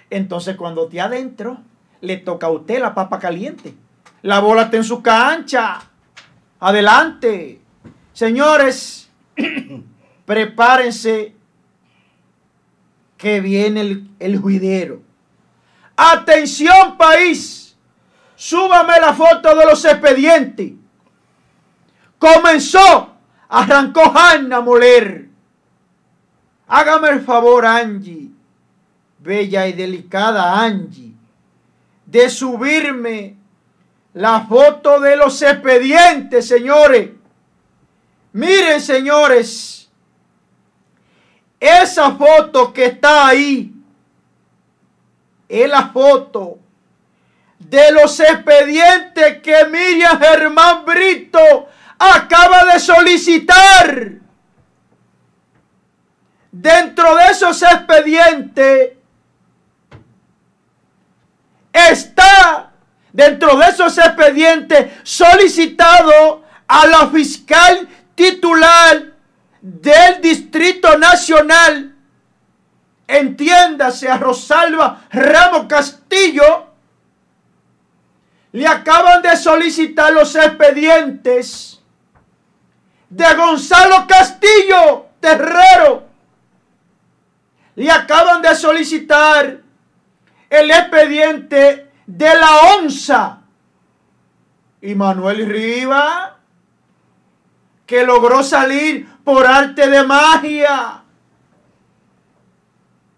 entonces cuando de adentro le toca a usted la papa caliente. La bola está en su cancha. Adelante. Señores, prepárense que viene el, el juidero. Atención país, súbame la foto de los expedientes. Comenzó, arrancó Hanna moler. Hágame el favor, Angie, bella y delicada Angie, de subirme la foto de los expedientes, señores. Miren, señores, esa foto que está ahí es la foto de los expedientes que Miriam Germán Brito acaba de solicitar. Dentro de esos expedientes está, dentro de esos expedientes, solicitado a la fiscal titular del Distrito Nacional, entiéndase a Rosalba Ramos Castillo, le acaban de solicitar los expedientes de Gonzalo Castillo Terrero. Le acaban de solicitar el expediente de la ONSA. Y Manuel Riva, que logró salir por arte de magia.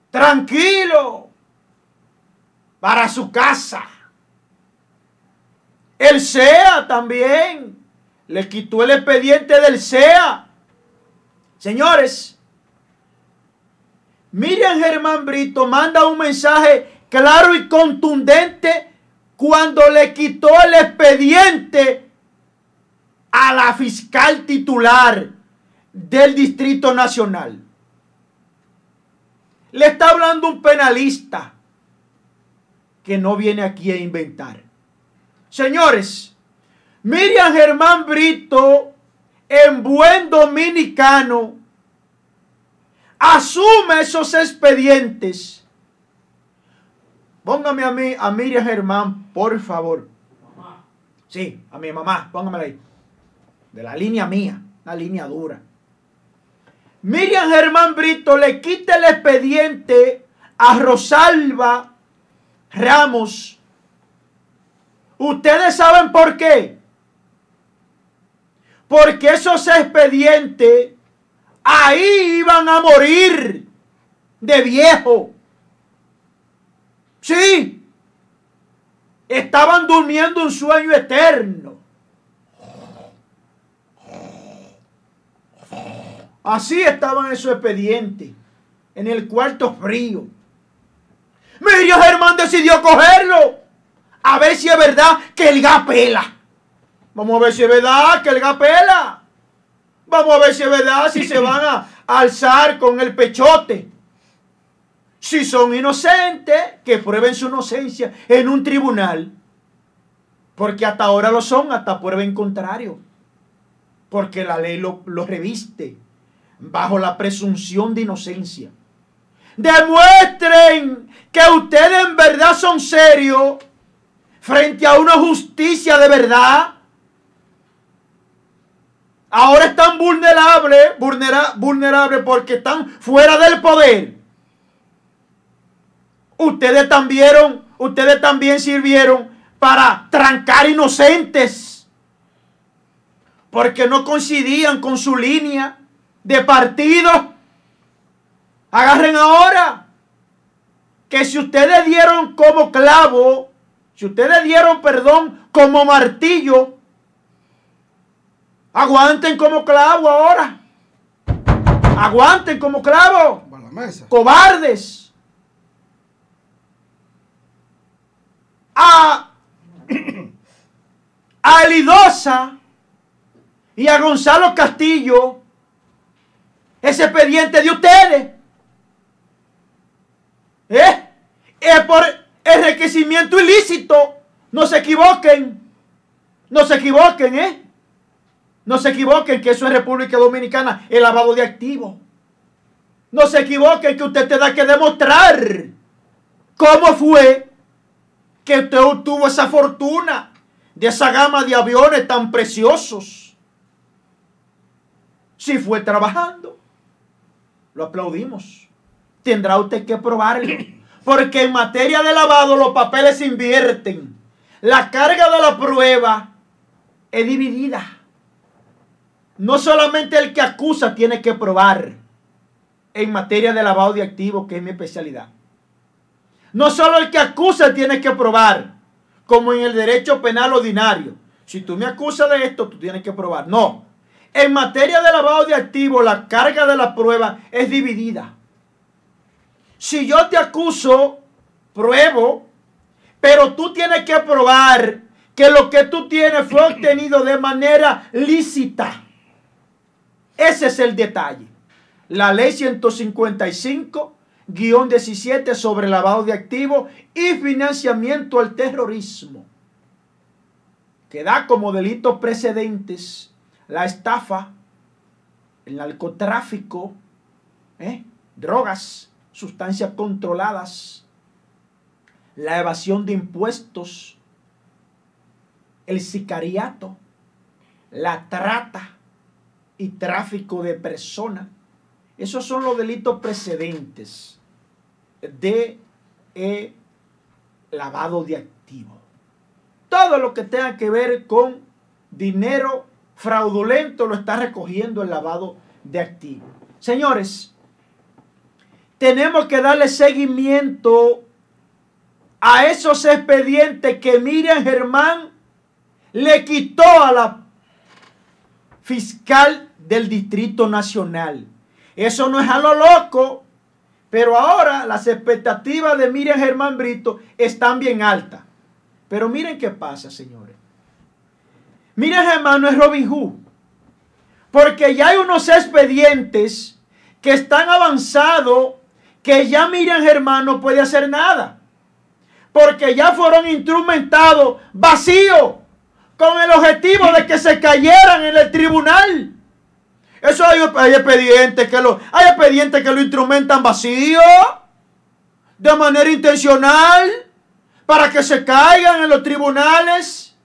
Tranquilo. Para su casa. El SEA también. Le quitó el expediente del SEA. Señores, Miriam Germán Brito manda un mensaje claro y contundente cuando le quitó el expediente a la fiscal titular del Distrito Nacional. Le está hablando un penalista que no viene aquí a inventar. Señores, Miriam Germán Brito, en buen dominicano, asume esos expedientes. Póngame a mí, a Miriam Germán, por favor. Sí, a mi mamá, póngamela ahí. De la línea mía, la línea dura. Miriam Germán Brito le quita el expediente a Rosalba Ramos ¿Ustedes saben por qué? Porque esos expedientes ahí iban a morir de viejo. Sí. Estaban durmiendo un sueño eterno. Así estaban esos expedientes. En el cuarto frío. Miriam Germán decidió cogerlo. A ver si es verdad que el gas pela. Vamos a ver si es verdad que el gas pela. Vamos a ver si es verdad si se van a alzar con el pechote. Si son inocentes, que prueben su inocencia en un tribunal. Porque hasta ahora lo son, hasta prueba en contrario. Porque la ley lo, reviste bajo la presunción de inocencia. Demuestren que ustedes en verdad son serios frente a una justicia de verdad. Ahora están vulnerables, vulnerables porque están fuera del poder. Ustedes también, ustedes también sirvieron para trancar inocentes. Porque no coincidían con su línea de partido. Agarren ahora que si ustedes dieron como clavo, si ustedes dieron perdón como martillo, aguanten como clavo ahora. Aguanten como clavo. Cobardes. A, a y a Gonzalo Castillo ese expediente de ustedes. ¿Eh? Es por enriquecimiento ilícito. No se equivoquen. No se equivoquen, ¿eh? No se equivoquen que eso es República Dominicana, el lavado de activos. No se equivoquen que usted da que demostrar cómo fue que usted obtuvo esa fortuna de esa gama de aviones tan preciosos. Si fue trabajando, lo aplaudimos tendrá usted que probarlo. Porque en materia de lavado los papeles se invierten. La carga de la prueba es dividida. No solamente el que acusa tiene que probar en materia de lavado de activos, que es mi especialidad. No solo el que acusa tiene que probar, como en el derecho penal ordinario. Si tú me acusas de esto, tú tienes que probar. No. En materia de lavado de activos, la carga de la prueba es dividida. Si yo te acuso, pruebo, pero tú tienes que probar que lo que tú tienes fue obtenido de manera lícita. Ese es el detalle. La ley 155-17 sobre lavado de activos y financiamiento al terrorismo, que da como delitos precedentes la estafa, el narcotráfico, ¿eh? drogas, sustancias controladas, la evasión de impuestos, el sicariato, la trata y tráfico de personas. Esos son los delitos precedentes de eh, lavado de activos. Todo lo que tenga que ver con dinero fraudulento lo está recogiendo el lavado de activos. Señores, tenemos que darle seguimiento a esos expedientes que Miriam Germán le quitó a la fiscal del Distrito Nacional. Eso no es a lo loco, pero ahora las expectativas de Miriam Germán Brito están bien altas. Pero miren qué pasa, señores. Miriam Germán no es Robin Hood, porque ya hay unos expedientes que están avanzados que ya Miriam Germán no puede hacer nada. Porque ya fueron instrumentados vacíos con el objetivo de que se cayeran en el tribunal. Eso hay, expedientes que lo, hay expedientes que lo instrumentan vacío de manera intencional para que se caigan en los tribunales.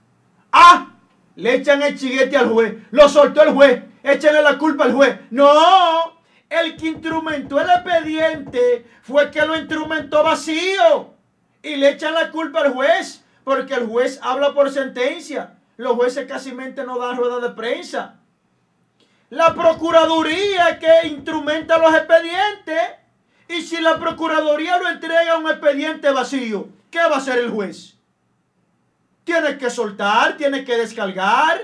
Ah, le echan el chiguete al juez, lo soltó el juez, échenle la culpa al juez. No, el que instrumentó el expediente fue que lo instrumentó vacío. Y le echan la culpa al juez, porque el juez habla por sentencia. Los jueces casi no dan rueda de prensa. La Procuraduría que instrumenta los expedientes. Y si la Procuraduría lo entrega un expediente vacío, ¿qué va a hacer el juez? Tiene que soltar, tiene que descargar,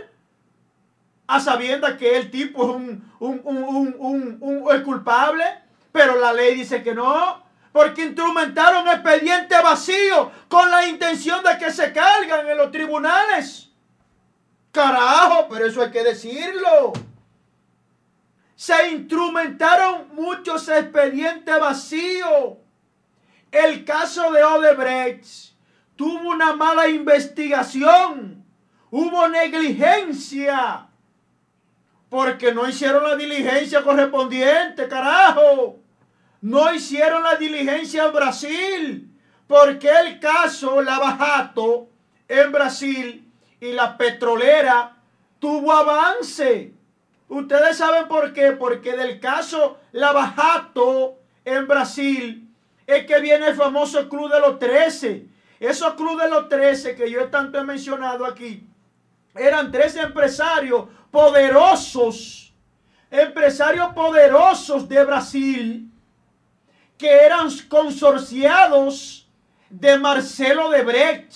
a sabiendas que el tipo es un, un, un, un, culpable, pero la ley dice que no, porque instrumentaron expediente vacío con la intención de que se cargan en los tribunales. Carajo, pero eso hay que decirlo se instrumentaron muchos expedientes vacíos. El caso de Odebrecht tuvo una mala investigación, hubo negligencia, porque no hicieron la diligencia correspondiente, carajo. No hicieron la diligencia en Brasil, porque el caso Lavajato en Brasil y la petrolera tuvo avance. Ustedes saben por qué, porque del caso Lavajato en Brasil es que viene el famoso Club de los 13. Esos Club de los 13 que yo tanto he mencionado aquí, eran tres empresarios poderosos, empresarios poderosos de Brasil, que eran consorciados de Marcelo de Brecht.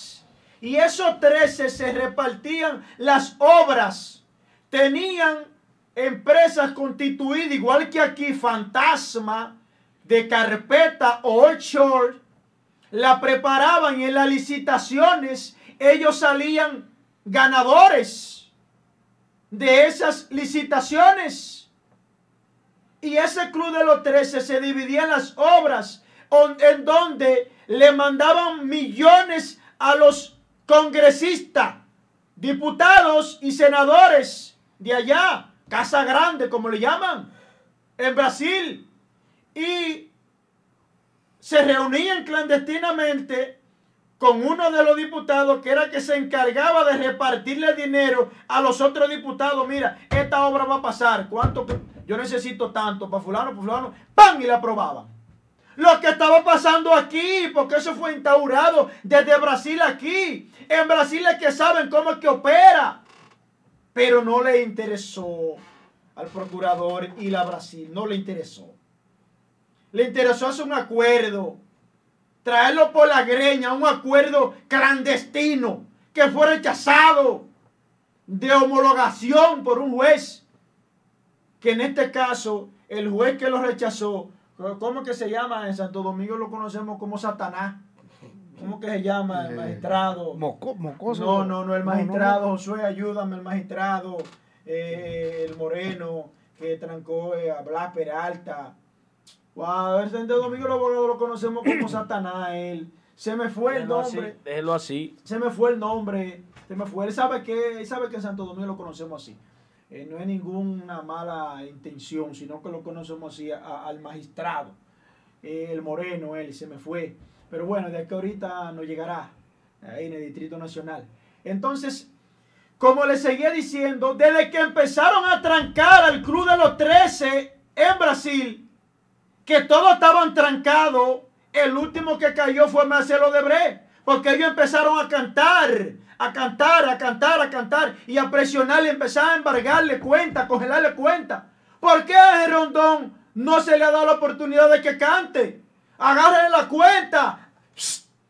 Y esos 13 se repartían las obras, tenían empresas constituidas, igual que aquí, fantasma, de carpeta o offshore, la preparaban en las licitaciones ellos salían ganadores de esas licitaciones. Y ese club de los 13 se dividía en las obras en donde le mandaban millones a los congresistas, diputados y senadores de allá Casa Grande, como le llaman, en Brasil. Y se reunían clandestinamente con uno de los diputados que era que se encargaba de repartirle dinero a los otros diputados. Mira, esta obra va a pasar. ¿Cuánto? Yo necesito tanto para fulano, para fulano. ¡Pam! Y la aprobaban. Lo que estaba pasando aquí, porque eso fue instaurado desde Brasil aquí. En Brasil es que saben cómo es que opera pero no le interesó al procurador y la Brasil, no le interesó. Le interesó hacer un acuerdo, traerlo por la greña, un acuerdo clandestino que fue rechazado de homologación por un juez, que en este caso el juez que lo rechazó, ¿cómo que se llama? En Santo Domingo lo conocemos como Satanás. ¿Cómo que se llama el eh, magistrado? mocoso. No, no, no, el magistrado, Josué, ayúdame, el magistrado, eh, el moreno, que trancó eh, a Blas Peralta. Wow, a ver, de Domingo los abogados lo conocemos como Satanás, él. Se me fue el nombre. déjelo así. Se me fue el nombre. Se me fue. Él sabe que, él sabe que en Santo Domingo lo conocemos así. no es ninguna mala intención, sino que lo conocemos así al magistrado. el moreno, él, se me fue. Pero bueno, de aquí ahorita no llegará ahí en el Distrito Nacional. Entonces, como les seguía diciendo, desde que empezaron a trancar al Club de los 13 en Brasil, que todos estaban trancados, el último que cayó fue Marcelo Debré, porque ellos empezaron a cantar, a cantar, a cantar, a cantar, y a presionarle, empezaron a embargarle cuenta, a congelarle cuenta. ¿Por qué a Rondón no se le ha dado la oportunidad de que cante? Agarren la cuenta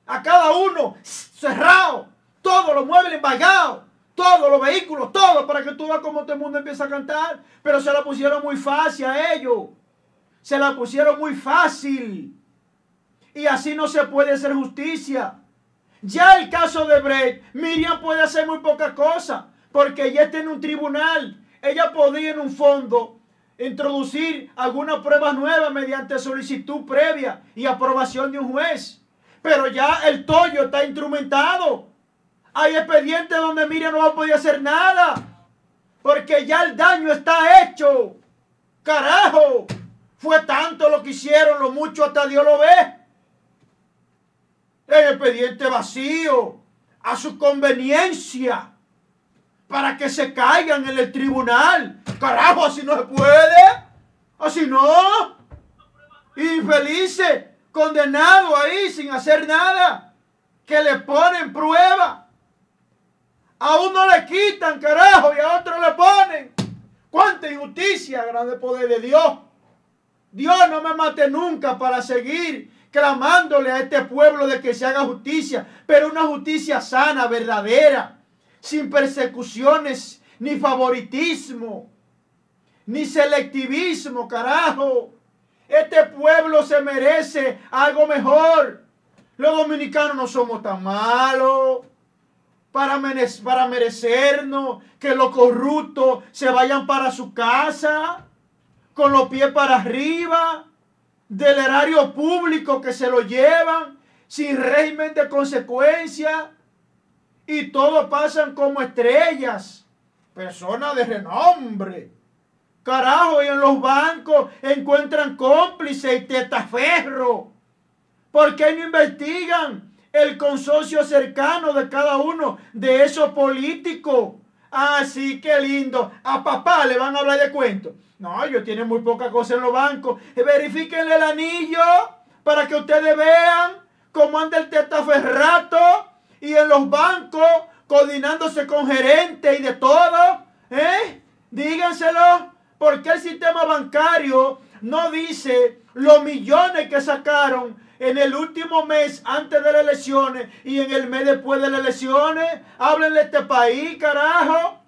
a cada uno cerrado, todos los muebles embargados, todos los vehículos, todo para que tú veas cómo todo el mundo empieza a cantar. Pero se la pusieron muy fácil a ellos. Se la pusieron muy fácil. Y así no se puede hacer justicia. Ya el caso de Brett, Miriam puede hacer muy poca cosa, porque ella está en un tribunal. Ella podía en un fondo introducir alguna prueba nueva mediante solicitud previa y aprobación de un juez. Pero ya el tollo está instrumentado. Hay expedientes donde Miriam no va a poder hacer nada. Porque ya el daño está hecho. Carajo. Fue tanto lo que hicieron, lo mucho hasta Dios lo ve. El expediente vacío. A su conveniencia para que se caigan en el tribunal. Carajo, así no se puede. Así no. Infelices, condenados ahí sin hacer nada. Que le ponen prueba. A uno le quitan, carajo, y a otro le ponen. ¡Cuánta injusticia, grande poder de Dios! Dios no me mate nunca para seguir clamándole a este pueblo de que se haga justicia, pero una justicia sana, verdadera, sin persecuciones, ni favoritismo, ni selectivismo, carajo. Este pueblo se merece algo mejor. Los dominicanos no somos tan malos para, para merecernos que los corruptos se vayan para su casa con los pies para arriba del erario público que se lo llevan sin régimen de consecuencia y todos pasan como estrellas, personas de renombre. Carajo, y en los bancos encuentran cómplices y tetaferro. ¿Por qué no investigan el consorcio cercano de cada uno de esos políticos? Así que lindo. A papá le van a hablar de cuento. No, ellos tienen muy poca cosa en los bancos. Verifíquenle el anillo para que ustedes vean cómo anda el tetaferrato y en los bancos coordinándose con gerentes y de todo. ¿Eh? Díganselo. ¿Por qué el sistema bancario no dice los millones que sacaron en el último mes antes de las elecciones y en el mes después de las elecciones? Háblenle a este país, carajo.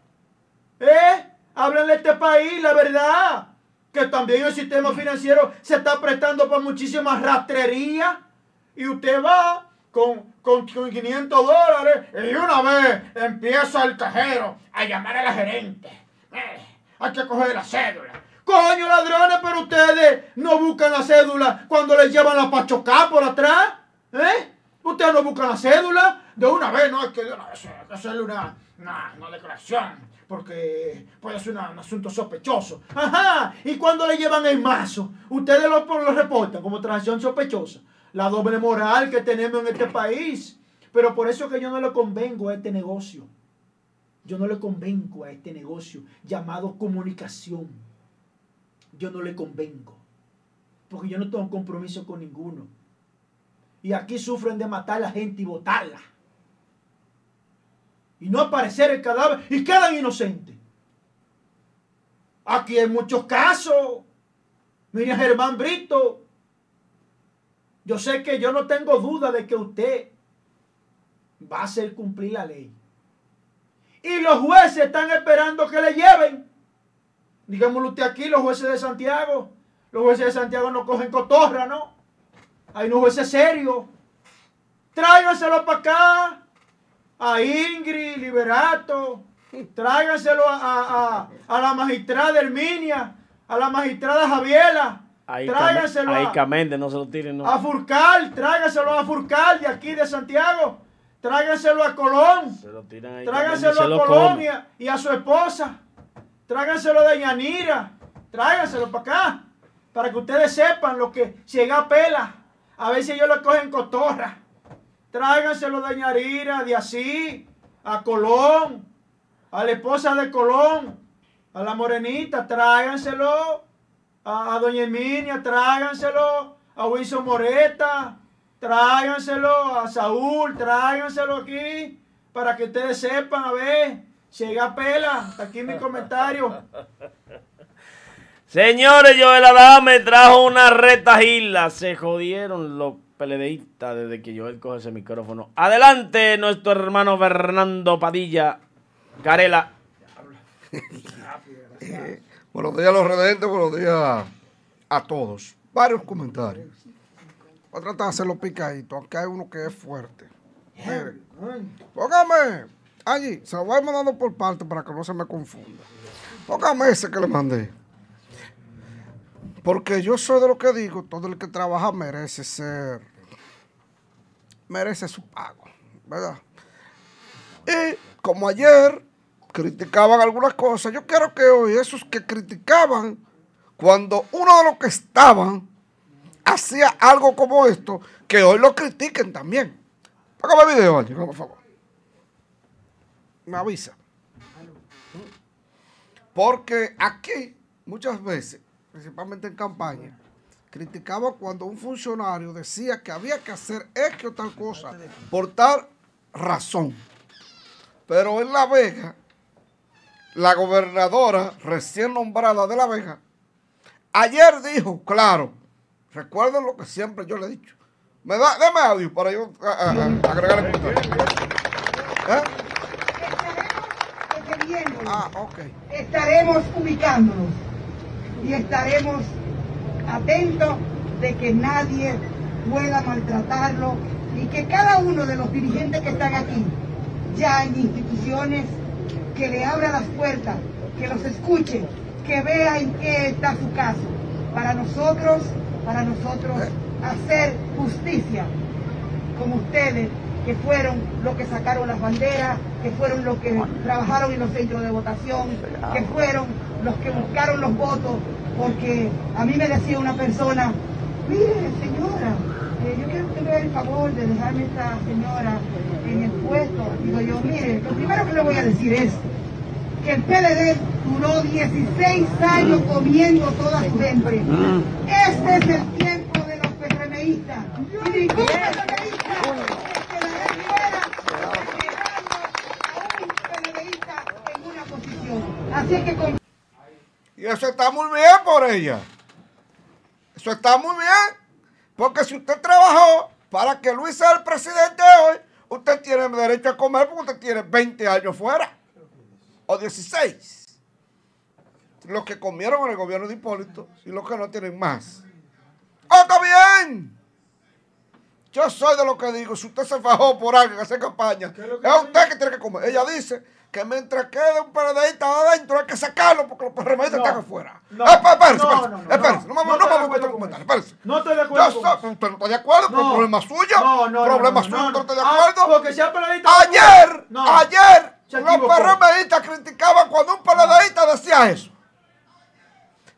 ¿Eh? Háblenle a este país, la verdad. Que también el sistema financiero se está prestando para muchísimas rastrería. Y usted va con, con, 500 dólares y una vez empieza el cajero a llamar a la gerente. Eh, hay que coger la cédula. Coño, ladrones, pero ustedes no buscan la cédula cuando les llevan la pachoca por atrás. ¿Eh? Ustedes no buscan la cédula de una vez, no, hay que, hacerle una, una, declaración, porque puede ser un asunto sospechoso. Ajá, y cuando le llevan el mazo, ustedes lo, lo reportan como transacción sospechosa. La doble moral que tenemos en este país. Pero por eso que yo no le convengo a este negocio. Yo no le convengo a este negocio llamado comunicación. Yo no le convengo. Porque yo no tengo compromiso con ninguno. Y aquí sufren de matar a la gente y botarla. Y no aparecer el cadáver y quedan inocentes. Aquí hay muchos casos. Mira Germán Brito. Yo sé que yo no tengo duda de que usted va a hacer cumplir la ley. Y los jueces están esperando que le lleven. Digámoslo usted aquí, los jueces de Santiago. Los jueces de Santiago no cogen cotorra, ¿no? Hay unos jueces serios. Tráiganselo para acá. A Ingrid, Liberato. Tráiganselo a, la magistrada Herminia. A la magistrada Javiela. Tráiganselo a, no se lo tiren. A Furcal, tráiganselo a Furcal de aquí de Santiago. Tráiganselo a Colón. Tráiganselo a Colón y a, su esposa. Tráiganselo de Yanira. Tráiganselo para acá. Para que ustedes sepan lo que llega a pela. A ver si ellos lo cogen cotorra. Tráiganselo de Yanira, de así, a Colón, a la esposa de Colón, a la morenita, tráiganselo. A, a doña Emilia, tráiganselo. A Wilson Moreta, tráiganselo a Saúl, tráiganselo aquí para que ustedes sepan, a ver, llega pela, aquí mi comentario. Señores, Joel Adame trajo una retajila, se jodieron los peledeístas desde que Joel coge ese micrófono. Adelante, nuestro hermano Fernando Padilla, Carela. Buenos días a los redentes, buenos días a todos. Varios comentarios. Voy a tratar de hacerlo picadito, aunque hay uno que es fuerte. Mire, póngame allí, se lo voy mandando por parte para que no se me confunda. Póngame ese que le mandé. Porque yo soy de lo que digo, todo el que trabaja merece ser, merece su pago, ¿verdad? Y como ayer criticaban algunas cosas, yo quiero que hoy esos que criticaban, cuando uno de los que estaban hacía algo como esto, que hoy lo critiquen también. Págame video, Angie, por favor. Me avisa. Porque aquí, muchas veces, principalmente en campaña, criticaba cuando un funcionario decía que había que hacer esto o tal cosa por tal razón. Pero en La Vega, la gobernadora recién nombrada de La Vega, ayer dijo, claro, recuerden lo que siempre yo le he dicho. Me da, dame audio para yo a- a- a- agregar el comentario. ¿Eh? Ah, estaremos ubicándonos y estaremos atentos de que nadie pueda maltratarlo y que cada uno de los dirigentes que están aquí, ya en instituciones, que le abra las puertas, que los escuche, que vea en qué está su caso, para nosotros, para nosotros hacer justicia. Como ustedes, que fueron los que sacaron las banderas, que fueron los que trabajaron en los centros de votación, que fueron los que buscaron los votos, porque a mí me decía una persona, mire señora, eh, yo quiero que usted me haga el favor de dejarme esta señora en el puesto. Digo yo, mire, lo primero que le voy a decir es que el PLD duró 16 años comiendo toda su gente. Este es el tiempo de los PRMistas. Y ningún PRMista se quedará fuera esperando a un PLDista en una posición. Así es que con Y eso está muy bien por ella. Eso está muy bien. Porque si usted trabajó para que Luis sea el presidente hoy, usted tiene derecho a comer porque usted tiene 20 años fuera. O 16. Los que comieron en el gobierno de Hipólito y los que no tienen más. ¡Oh, está bien! Yo soy de lo que digo, si usted se fajó por alguien que hace campaña, es usted que tiene que comer. Ella dice que mientras quede un PRDista adentro hay que sacarlo porque los PRMistas No. están afuera. No. Eh, espérese, No, no, no, espérese, no. me No estoy acuerdo a comentar, eso. espérese. No estoy de Yo acuerdo sé, con usted no está de acuerdo, pero problema es suyo. No, no, problema suyo, no, está de Ah, acuerdo. porque sea PLDista. Ayer, ayer, los. PRMistas criticaban cuando un PLDista decía eso.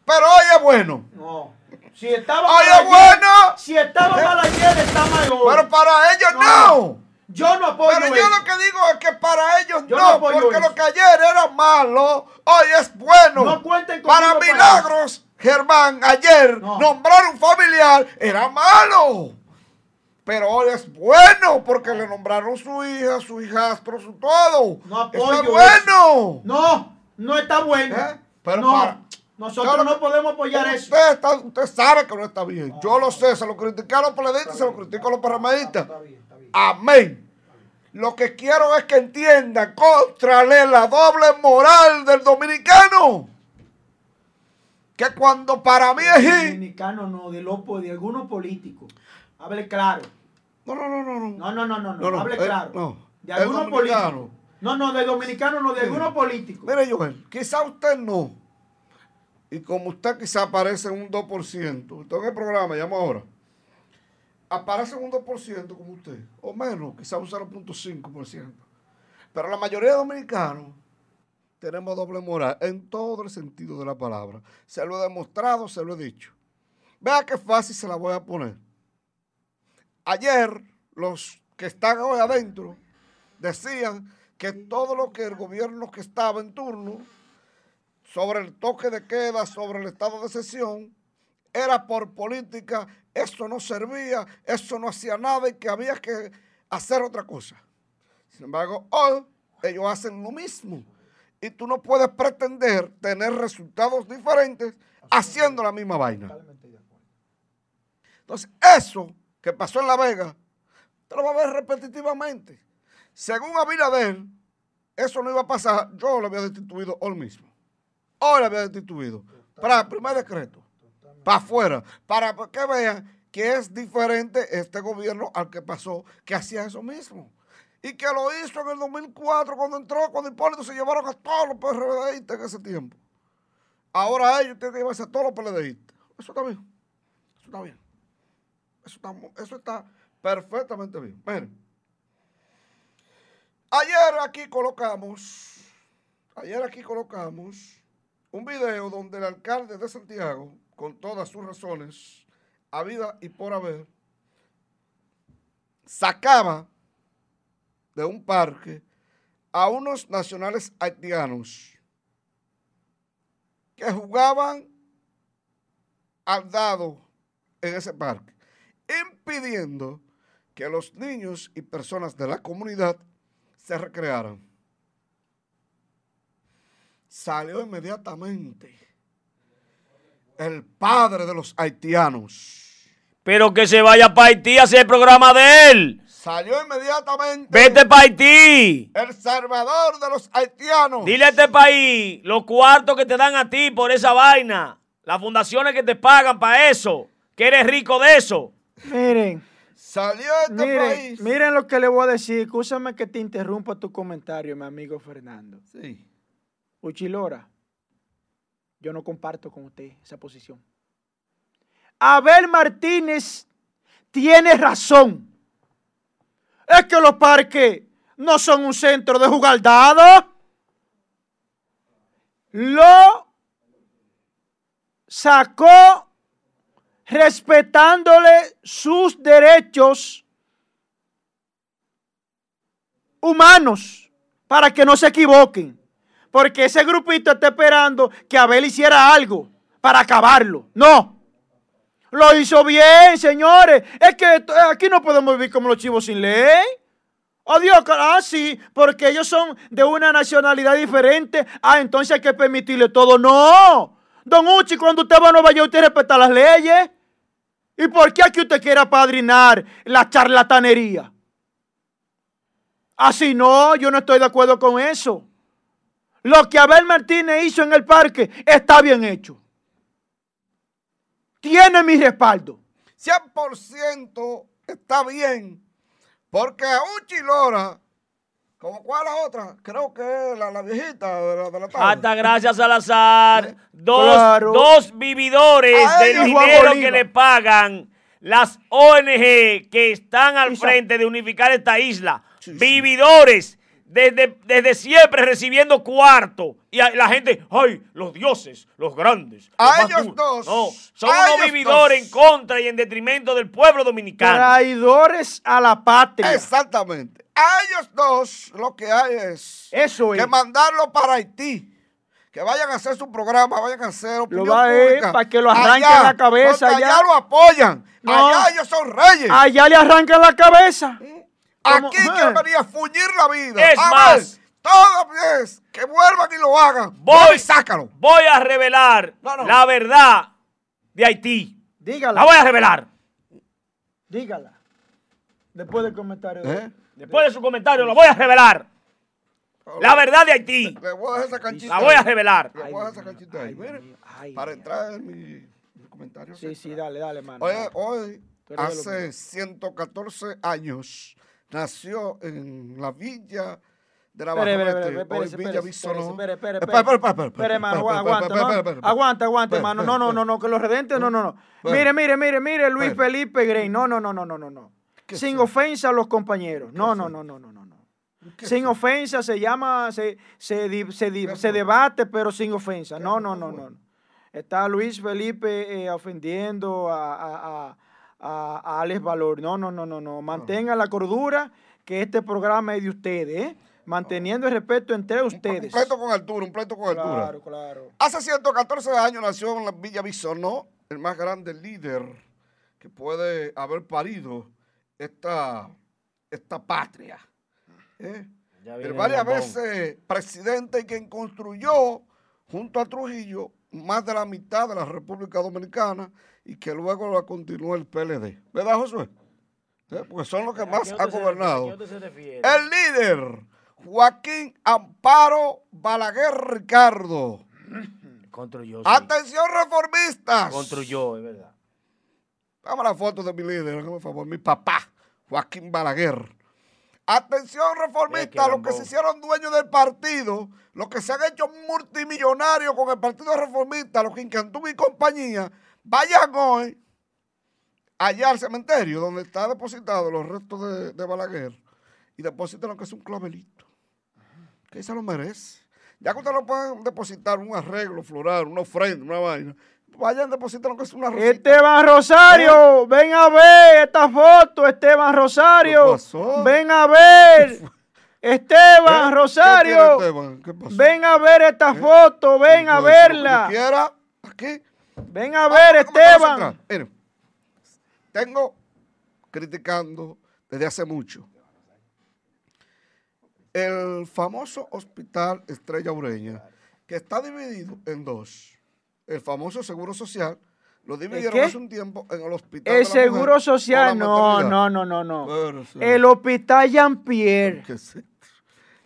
Pero hoy es bueno. No. Si estaba mal ayer, bueno. Si estaba mal ayer, está mal hoy. Pero para ellos No. Yo no apoyo Pero yo eso. lo que digo es que para ellos Yo no porque eso. lo que ayer era malo, hoy es bueno. No cuenten para conmigo para milagros, Germán, ayer No. nombrar un familiar era malo. Pero hoy es bueno porque le nombraron su hija, su hijastro, su todo. No Eso apoyo es bueno. No, no está bueno. ¿Eh? Pero no, para- nosotros no podemos apoyar eso. Usted, está- usted sabe que no está bien. Yo lo sé, se lo critiqué a los peledeístas, se lo critico a los PRMistas. Amén. Lo que quiero es que entiendan contra la doble moral del dominicano. Que cuando para mí es hit. Dominicano no, de los de algunos políticos. Hable claro. No, no, no, no. no. No, no, no, no, no, hable eh, claro. no. De El algunos políticos. No, no, de dominicano no, de algunos políticos. Mire, Joel, quizá usted no. Y como usted quizá aparece en un 2%, usted en el programa, llamo ahora, aparece un 2% como usted, o menos, quizá un 0.5%. Pero la mayoría de dominicanos tenemos doble moral en todo el sentido de la palabra. Se lo he demostrado, se lo he dicho. Vea qué fácil se la voy a poner. Ayer, los que están hoy adentro decían que todo lo que el gobierno que estaba en turno sobre el toque de queda, sobre el estado de sesión, era por política, eso no servía, eso no hacía nada y que había que hacer otra cosa. Sin embargo, hoy ellos hacen lo mismo y tú no puedes pretender tener resultados diferentes haciendo la misma vaina. Entonces, eso que pasó en La Vega, te lo va a ver repetitivamente. Según Abinader, eso no iba a pasar, yo lo había destituido hoy mismo. Hoy lo había destituido. Para el primer decreto. Para afuera. Para que vean que es diferente este gobierno al que pasó, que hacía eso mismo. Y que lo hizo en el 2004, cuando entró, cuando Hipólito se llevaron a todos los PRDistas en ese tiempo. Ahora ellos tienen que llevarse a todos los PLDistas. Eso está bien. Eso está bien. Eso está, eso está perfectamente bien. Miren. Ayer aquí colocamos, ayer aquí colocamos un video donde el alcalde de Santiago, con todas sus razones, a vida y por haber, sacaba de un parque a unos nacionales haitianos que jugaban al dado en ese parque, impidiendo que los niños y personas de la comunidad se recrearan. salió inmediatamente el padre de los haitianos. Pero que se vaya para Haití a hacer el programa de él. Salió inmediatamente Vete para Haití. el salvador de los haitianos. Dile a este país los cuartos que te dan a ti por esa vaina. Las fundaciones que te pagan para eso. Que eres rico de eso. Miren, Salió este miren, país. miren lo que le voy a decir. Escúchame que te interrumpa tu comentario, mi amigo Fernando. Sí. Uchilora, yo no comparto con usted esa posición. Abel Martínez tiene razón. Es que los parques no son un centro de jugar. Lo sacó respetándole sus derechos humanos para que no se equivoquen. Porque ese grupito está esperando que Abel hiciera algo para acabarlo. No. Lo hizo bien, señores. Es que esto- aquí no podemos vivir como los chivos sin ley. Oh Dios, ah, sí, porque ellos son de una nacionalidad diferente. Ah, entonces hay que permitirle todo. No. Don Uchi, cuando usted va a Nueva York, usted respeta las leyes. ¿Y por qué aquí usted quiere apadrinar la charlatanería? Así no, yo no estoy de acuerdo con eso. Lo que Abel Martínez hizo en el parque está bien hecho. Tiene mi respaldo. 100% está bien. Porque a Uchi Lora, como cuál la otra, creo que es la, la viejita de la, de la tarde. Hasta gracias Salazar. Dos, Claro. dos vividores A del dinero que le pagan las ONG que están al frente de unificar esta isla. Sí, sí. Desde, desde siempre recibiendo cuarto. Y la gente, ay, los dioses, los grandes. los A más ellos duros". dos. No, son unos vividores dos. en contra y en detrimento del pueblo dominicano. Traidores a la patria. Exactamente. A ellos dos lo que hay es Eso es. que mandarlo para Haití. Que vayan a hacer su programa, vayan a hacer opinión va a ir pública. para que lo arranquen Allá, la cabeza allá. allá lo apoyan. No. Allá ellos son reyes. Allá le arrancan la cabeza. como- Aquí eh. quieren venir a fuñir la vida. Es a más. ver, toda vez que vuelvan y lo hagan, Voy. sácalo. Voy a revelar No, no. la verdad de Haití. La Dígala. voy a revelar. Dígala. Después del comentario. ¿Eh? Después de su comentario, lo voy a revelar. La verdad de Haití. Le voy a dejar esa canchita. La voy a revelar. Le voy a dejar esa canchita ahí. Ay, para entrar en mi, mi comentario. Sí, sí, dale, dale, mano. Hoy, los hace 114 años, nació en la villa de la Espere, espere, espere, espere, hoy espere, Villa espere, Bisonó. espere, espere, Espera, espera, espera, espera, Espere, mano, espera, aguanta, Aguanta, aguanta, espera, mano. espera, No, no, no, no, que los redentes, no, no, no. Mire, mire, mire, mire, Luis. Felipe Grey. No, no, no, no, no, no, no. ¿Qué Sin ofensa a los compañeros. No, no, no, no, no, no. no. ¿Qué Sin ofensa se llama, se, se, debate, pero sin ofensa. ¿Qué No, no, ¿Qué no, no. Está Luis Felipe eh, ofendiendo a, a, a, Alex Valor. No, no, no, no, no. Mantenga la cordura, que este programa es de ustedes, ¿eh? Manteniendo el respeto entre Un ustedes. pleito con altura, un pleito con altura. Claro, claro. Hace 114 años nació en la Villa Bisonó el más grande líder que puede haber parido esta, esta patria. ¿eh? El varias veces presidente y quien construyó junto a Trujillo más de la mitad de la República Dominicana y que luego la continuó el PLD. ¿Verdad, Josué? ¿Eh? Porque son los que ¿A más han gobernado. se? El líder, Joaquín Amparo Balaguer Ricardo. Construyó. sí. Atención reformistas. Construyó, es verdad. Dame la foto de mi líder, el favor, mi papá, Joaquín Balaguer. Atención reformistas, los que se hicieron dueños del partido, los que se han hecho multimillonarios con el partido reformista, los Quincantú y compañía, vayan hoy allá al cementerio donde está depositado los restos de, de Balaguer y depositen lo que es un clavelito. Que se lo merece. Ya que ustedes lo pueden depositar un arreglo floral, una ofrenda, una vaina, vayan que es una rosita. Esteban Rosario, ven a ver esta foto, Esteban Rosario. ¿Qué pasó? Ven a ver. Esteban ¿Eh? ¿Qué Rosario. Esteban? ¿Qué pasó? Ven a ver esta ¿Eh? foto, ven a verla. quiera, aquí. Ven a ver, Ah, ¿cómo te vas a Esteban. tengo criticando desde hace mucho el famoso hospital Estrella Ureña, que está dividido en dos. El famoso seguro social lo dividieron qué? hace un tiempo en el hospital. El de la mujer seguro social, la no, no, no, no, no. Sí. El hospital Jean-Pierre, Que sí.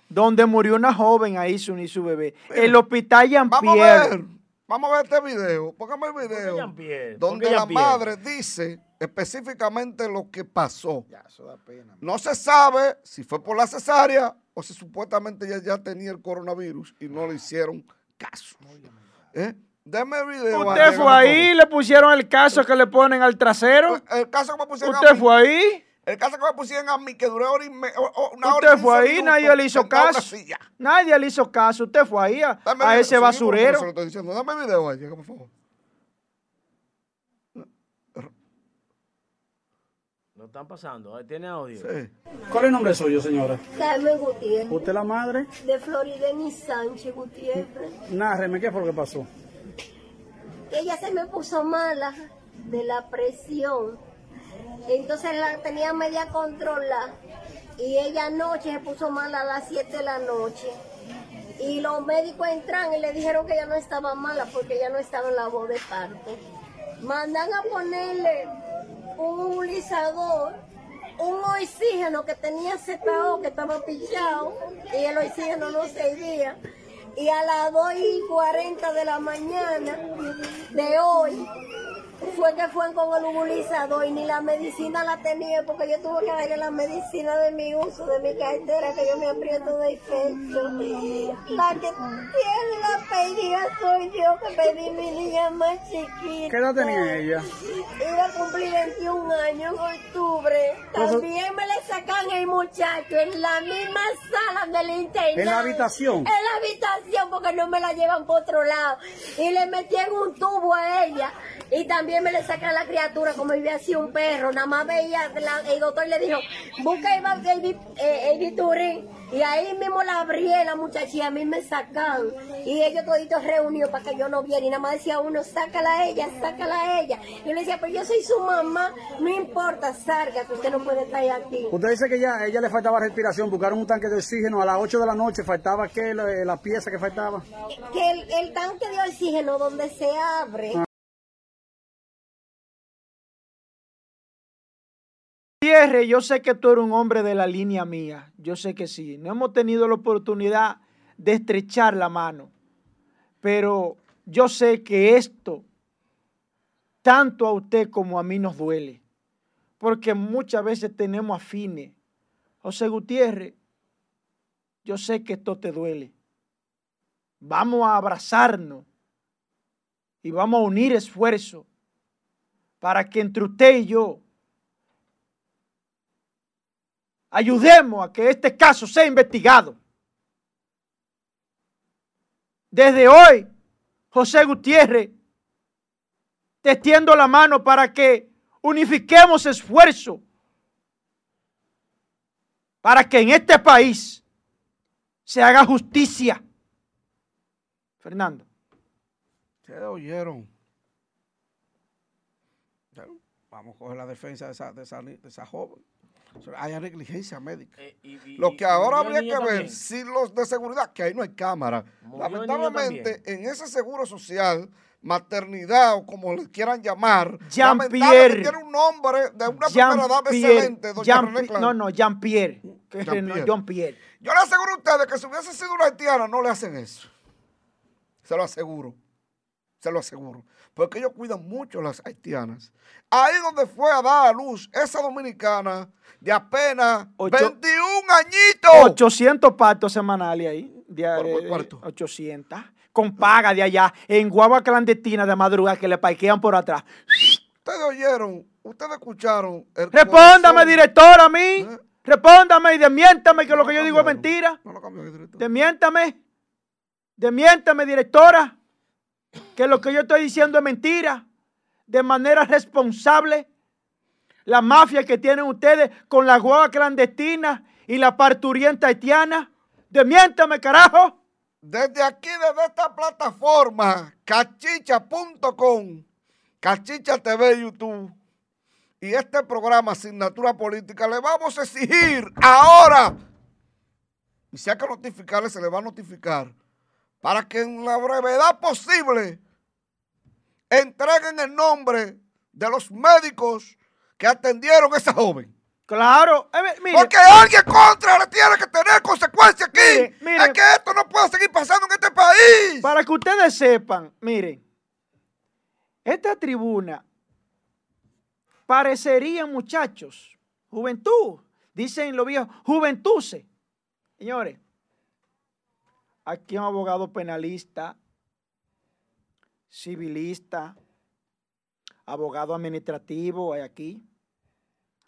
donde murió una joven ahí, su ni su bebé. El hospital Vamos a ver. Vamos a ver este video. Póngame el video. Jean-Pierre? ¿Por Donde la madre dice específicamente lo que pasó. Ya, eso da pena. No se sabe si fue por la cesárea o si supuestamente ella ya tenía el coronavirus y no le hicieron caso. ¿Eh? Deme video. Usted fue ahí, le pusieron el caso que le ponen al trasero. favor. El caso que me pusieron a Usted mí, fue ahí. el caso que me pusieron a mí, que duró hora y me- o- o- una hora y Usted fue 15 ahí, minutos nadie le hizo caso. Nadie le hizo caso. Usted fue ahí a, Dame a ese sí, basurero. eso lo estoy diciendo. Dame video, Villegas, por favor. Lo están pasando. Ahí tiene audio. Sí. ¿Cuál es el nombre suyo, señora? Carmen Gutiérrez, ¿Usted es la madre? de Florideni Sánchez Gutiérrez. Nárreme, ¿qué fue lo que pasó? Ella se me puso mala de la presión. Entonces la tenía media controlada. Y ella anoche se puso mala a las 7 de la noche. Y los médicos entran y le dijeron que ella no estaba mala porque ella no estaba en la voz de parto. Mandan a ponerle un nebulizador, un oxígeno que tenía ZO, que estaba pichado, y el oxígeno no servía. Y a las 2 y 40 de la mañana de hoy, fue que fue con el nebulizador y ni la medicina la tenía porque yo tuve que darle la medicina de mi uso, de mi cartera, que yo me aprieto de efecto. La que tiene la pedida soy yo, que pedí mi niña más chiquita. ¿Qué edad tenía ella? Iba a cumplir 21 años en octubre. También me le sacan el muchacho en la misma sala del internado. ¿En la habitación? En la habitación porque no me la llevan por otro lado. Y le metían un tubo a ella. Y también me le sacan la criatura como vivía así un perro. Nada más veía, la- el doctor le dijo, busca el, el, el, Viturín. Y ahí mismo la abrí la muchacha y a mí me sacan. Y ellos toditos reunidos para que yo no viera. Y nada más decía uno, sácala a ella, sácala a ella. Y yo le decía, pero yo soy su mamá, no importa, salga, que usted no puede estar aquí. Usted dice que ya ella le faltaba respiración, buscaron un tanque de oxígeno a las 8 de la noche, faltaba qué, la, la pieza que faltaba. Que el, el tanque de oxígeno donde se abre, Gutiérrez, yo sé que tú eres un hombre de la línea mía. Yo sé que sí. No hemos tenido la oportunidad de estrechar la mano. Pero yo sé que esto, tanto a usted como a mí nos duele. Porque muchas veces tenemos afines. José Gutiérrez, yo sé que esto te duele. Vamos a abrazarnos y vamos a unir esfuerzos para que entre usted y yo ayudemos a que este caso sea investigado. Desde hoy, José Gutiérrez, te extiendo la mano para que unifiquemos esfuerzo para que en este país se haga justicia. Fernando. Ustedes oyeron. Vamos a coger la defensa de esa, de esa joven. Hay negligencia médica. Eh, y- y- Lo y- que ahora habría que ver si los de seguridad, que ahí no hay cámara. Murió Lamentablemente, en ese seguro social, maternidad o como le quieran llamar, Jean-Pierre. lamentablemente tiene un nombre de una primera edad excelente, doña Jean- René Clan. no, no, Jean-Pierre. que es Jean-Pierre. no, Jean-Pierre. Yo le aseguro a ustedes que si hubiese sido una haitiana, no le hacen eso. Se lo aseguro. Se lo aseguro. Porque ellos cuidan mucho a las haitianas. Ahí donde fue a dar a luz esa dominicana de apenas Ocho- 21 añitos. 800 partos semanales ahí. De, ¿Por- por de- cuánto? 800. Con paga de allá, en guagua clandestina de madrugada que le parquean por atrás. Ustedes oyeron, ustedes escucharon. el Respóndame, corazón. director, a mí. ¿Eh? Respóndame y desmiéntame que No lo que yo digo es cambiaron. mentira. No lo cambió el director. Demiéntame. Demiéntame, directora. Que lo que yo estoy diciendo es mentira. De manera responsable. La mafia que tienen ustedes con la guagua clandestina y la parturienta haitiana. Demiéntame, carajo. Desde aquí, desde esta plataforma, cachicha.com, Cachicha TV YouTube y este programa Asignatura Política, le vamos a exigir ahora, y si hay que notificarle, se le va a notificar, para que en la brevedad posible entreguen el nombre de los médicos que atendieron a esa joven. Claro, eh, mire, Porque alguien contra le tiene que tener consecuencias aquí. Mire, mire. es que esto no puede seguir pasando en este país. para que ustedes sepan, miren, esta tribuna parecería, muchachos, juventud, dicen los viejos, juventuce. Señores, aquí un abogado penalista, civilista, abogado administrativo hay aquí.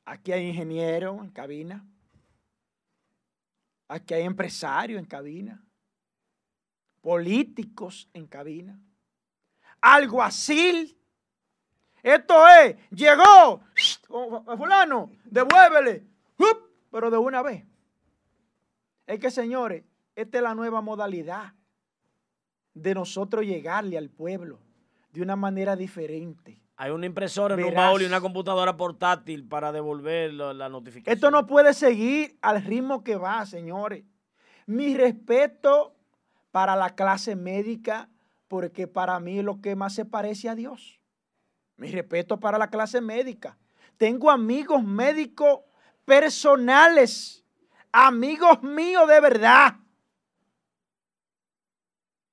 Aquí hay ingeniero en cabina. Aquí hay empresario en cabina. Políticos en cabina. Alguacil. Esto es, llegó. Oh, Fulano, devuélvele. Pero de una vez. Es que, señores, esta es la nueva modalidad de nosotros llegarle al pueblo de una manera diferente. Hay una impresora en un baúl y una computadora portátil para devolver la, la notificación. Esto no puede seguir al ritmo que va, señores. Mi respeto para la clase médica, porque para mí es lo que más se parece a Dios. Mi respeto para la clase médica. Tengo amigos médicos personales, amigos míos de verdad.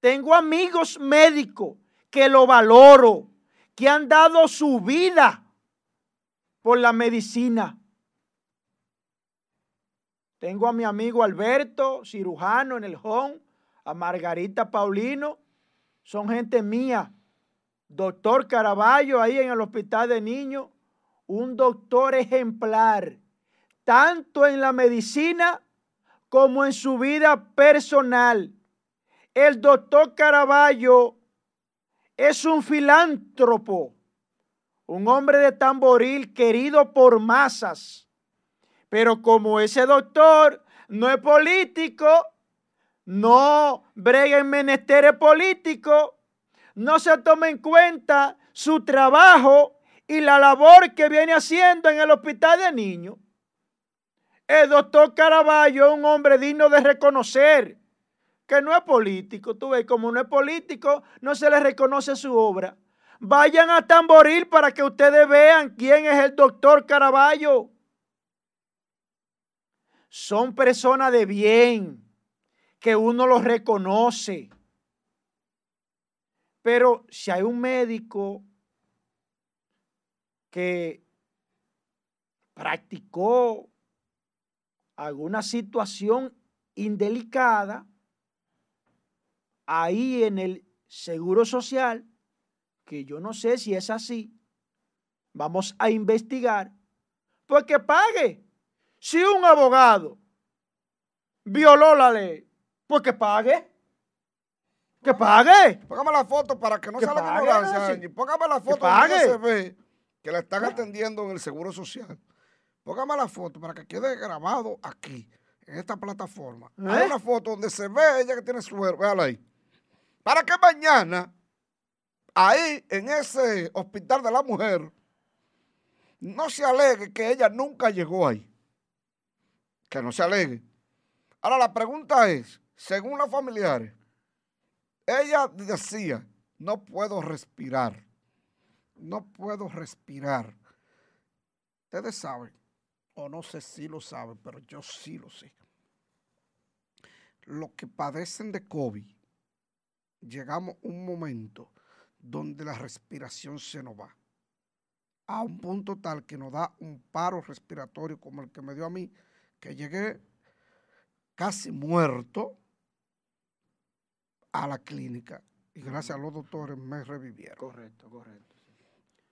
Tengo amigos médicos que lo valoro, que han dado su vida por la medicina. Tengo a mi amigo Alberto, cirujano en el home, a Margarita Paulino, son gente mía. Doctor Caraballo ahí en el hospital de niños, un doctor ejemplar, tanto en la medicina como en su vida personal. El doctor Caraballo es un filántropo, un hombre de tamboril querido por masas. Pero como ese doctor no es político, no brega en menesteres políticos, no se toma en cuenta su trabajo y la labor que viene haciendo en el hospital de niños. El doctor Caraballo es un hombre digno de reconocer que no es político. Tú ves, como no es político, no se le reconoce su obra. Vayan a Tamboril para que ustedes vean quién es el doctor Caraballo. Son personas de bien, que uno los reconoce. Pero si hay un médico que practicó alguna situación indelicada, ahí en el Seguro Social, que yo no sé si es así, vamos a investigar, pues que pague. Si un abogado violó la ley, pues que pague. Que pague. Póngame la foto para que no Que sea la pague, ignorancia. Angie. Póngame la foto pague. donde se ve que la están atendiendo en el Seguro Social. Póngame la foto para que quede grabado aquí, en esta plataforma. Hay ¿Eh? una foto donde se ve ella que tiene suero. Véala ahí. Para que mañana, ahí, en ese hospital de la mujer, no se alegue que ella nunca llegó ahí. Que no se alegue. Ahora la pregunta es, según los familiares, ella decía, no puedo respirar. No puedo respirar. Ustedes saben, o no sé si lo saben, pero yo sí lo sé. Los que padecen de COVID, llegamos a un momento donde la respiración se nos va. A un punto tal que nos da un paro respiratorio como el que me dio a mí, que llegué casi muerto a la clínica y gracias a los doctores me revivieron. Correcto, correcto.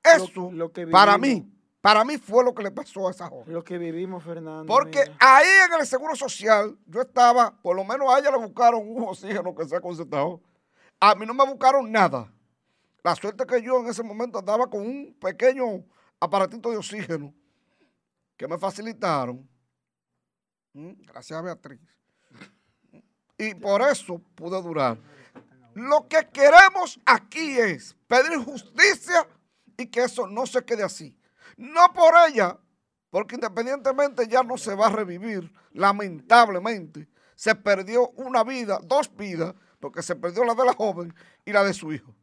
Eso, lo que para mí, para mí fue lo que le pasó a esa joven. Lo que vivimos, Fernando. Porque mira. ahí en el Seguro Social, yo estaba, por lo menos a ella le buscaron un oxígeno que sea concentrado. A mí no me buscaron nada. La suerte que yo en ese momento andaba con un pequeño aparatito de oxígeno que me facilitaron. Mm, Gracias a Beatriz. Y por eso pude durar. Lo que queremos aquí es pedir justicia y que eso no se quede así. No por ella, porque independientemente ya no se va a revivir, lamentablemente. Se perdió una vida, dos vidas, porque se perdió la de la joven y la de su hijo,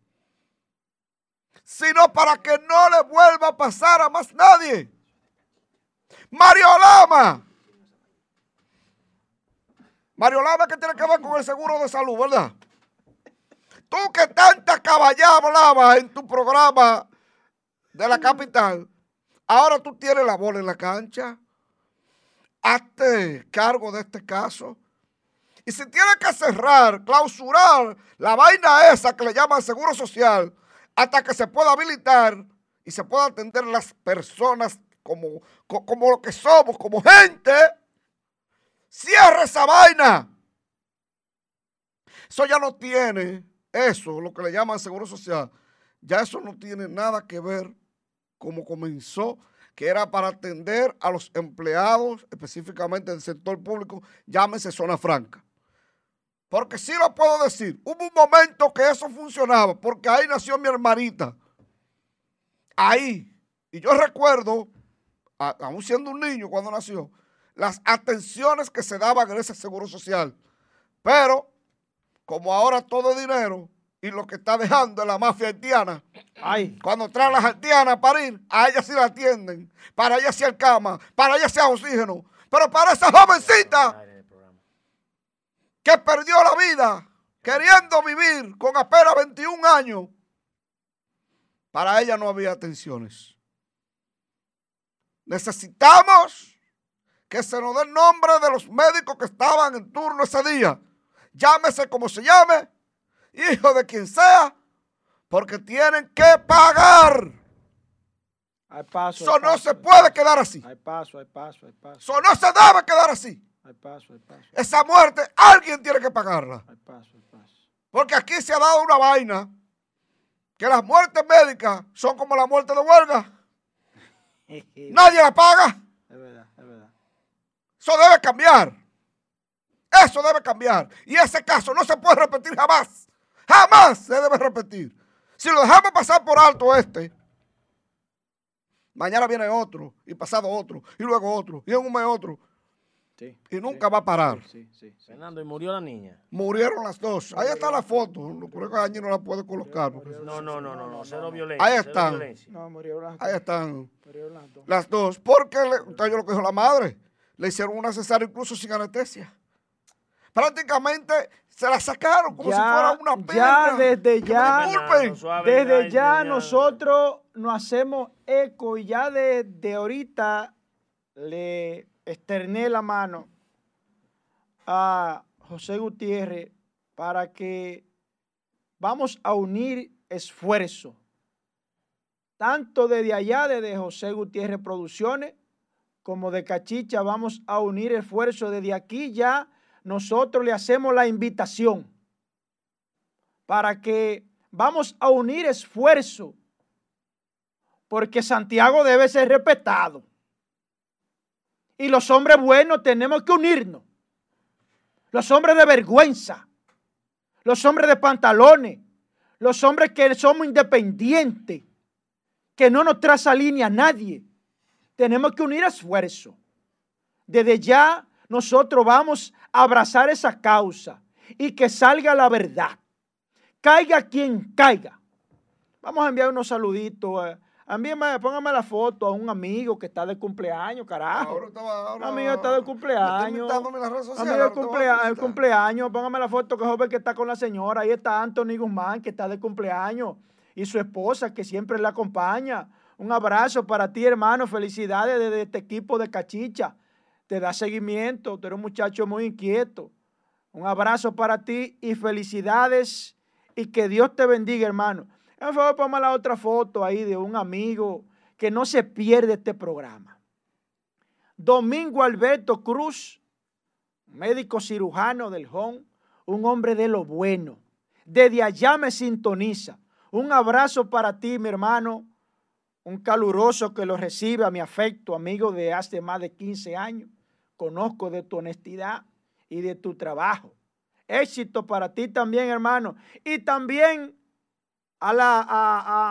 sino para que no le vuelva a pasar a más nadie. Mario Lama. Mario Lama que tiene que ver con el seguro de salud, ¿verdad? Tú que tanta caballada hablabas en tu programa de la capital, ahora tú tienes la bola en la cancha. Hazte cargo de este caso. Y si tiene que cerrar, clausurar la vaina esa que le llaman seguro social, hasta que se pueda habilitar y se pueda atender las personas como, como lo que somos, como gente, cierre esa vaina. Eso ya no tiene, eso, lo que le llaman seguro social, ya eso no tiene nada que ver como comenzó, que era para atender a los empleados, específicamente del sector público, llámese zona franca. Porque sí lo puedo decir, hubo un momento que eso funcionaba, porque ahí nació mi hermanita. Ahí. Y yo recuerdo, aún siendo un niño cuando nació, las atenciones que se daban en ese seguro social. Pero, como ahora todo dinero y lo que está dejando es la mafia haitiana, Ay. cuando traen las haitianas para ir, a ellas sí la atienden, para ellas sí hay cama, para ellas sí hay oxígeno. Pero para esa jovencita que perdió la vida queriendo vivir con apenas 21 años, para ella no había atenciones. Necesitamos que se nos dé el nombre de los médicos que estaban en turno ese día. Llámese como se llame, hijo de quien sea, porque tienen que pagar. Hay paso, Eso no se puede quedar así. Hay paso, hay paso, hay paso. Eso no se debe quedar así. Paso. Esa muerte alguien tiene que pagarla. Hay paso, hay paso. Porque aquí se ha dado una vaina que las muertes médicas son como la muerte de huelga. Nadie la paga. Es verdad, es verdad. Eso debe cambiar. Eso debe cambiar. Y ese caso no se puede repetir jamás. Jamás se debe repetir. Si lo dejamos pasar por alto este, mañana viene otro, y pasado otro, y luego otro, y en un mes otro. Y nunca va a parar. Fernando, ¿y murió la niña? Murieron las dos. Ahí está la foto. Creo que allí no la puede colocar. No, no, no, no, no, cero violencia. Ahí están. No, murieron las dos. Ahí están. las dos. Las dos. Porque, le, yo lo que dijo la madre, le hicieron una cesárea incluso sin anestesia prácticamente se la sacaron como si fuera una pena. Ya desde ya, desde ya nosotros nos hacemos eco y ya desde ahorita le externé la mano a José Gutiérrez para que vamos a unir esfuerzo, tanto desde allá, desde José Gutiérrez Producciones, como de Cachicha, vamos a unir esfuerzo desde aquí ya nosotros le hacemos la invitación para que vamos a unir esfuerzo, porque Santiago debe ser respetado. Y los hombres buenos tenemos que unirnos. Los hombres de vergüenza, los hombres de pantalones, los hombres que somos independientes, que no nos traza línea a nadie. Tenemos que unir esfuerzo. Desde ya nosotros vamos a abrazar esa causa y que salga la verdad. Caiga quien caiga. Vamos a enviar unos saluditos. Eh. póngame la foto a un amigo que está de cumpleaños, carajo. un amigo está de cumpleaños. Amigo de cumpleaños, cumpleaños. Póngame la foto que joven que está con la señora. Ahí está Anthony Guzmán, que está de cumpleaños. Y su esposa, que siempre le acompaña. Un abrazo para ti, hermano. Felicidades desde este equipo de Cachicha te da seguimiento, tú eres un muchacho muy inquieto. Un abrazo para ti y felicidades y que Dios te bendiga, hermano. Por favor, ponme la otra foto ahí de un amigo que no se pierde este programa. Domingo Alberto Cruz, médico cirujano del HON, un hombre de lo bueno. Desde allá me sintoniza. Un abrazo para ti, mi hermano. Un caluroso que lo recibe a mi afecto, amigo de hace más de 15 años conozco de tu honestidad y de tu trabajo. Éxito para ti también, hermano. Y también a, la,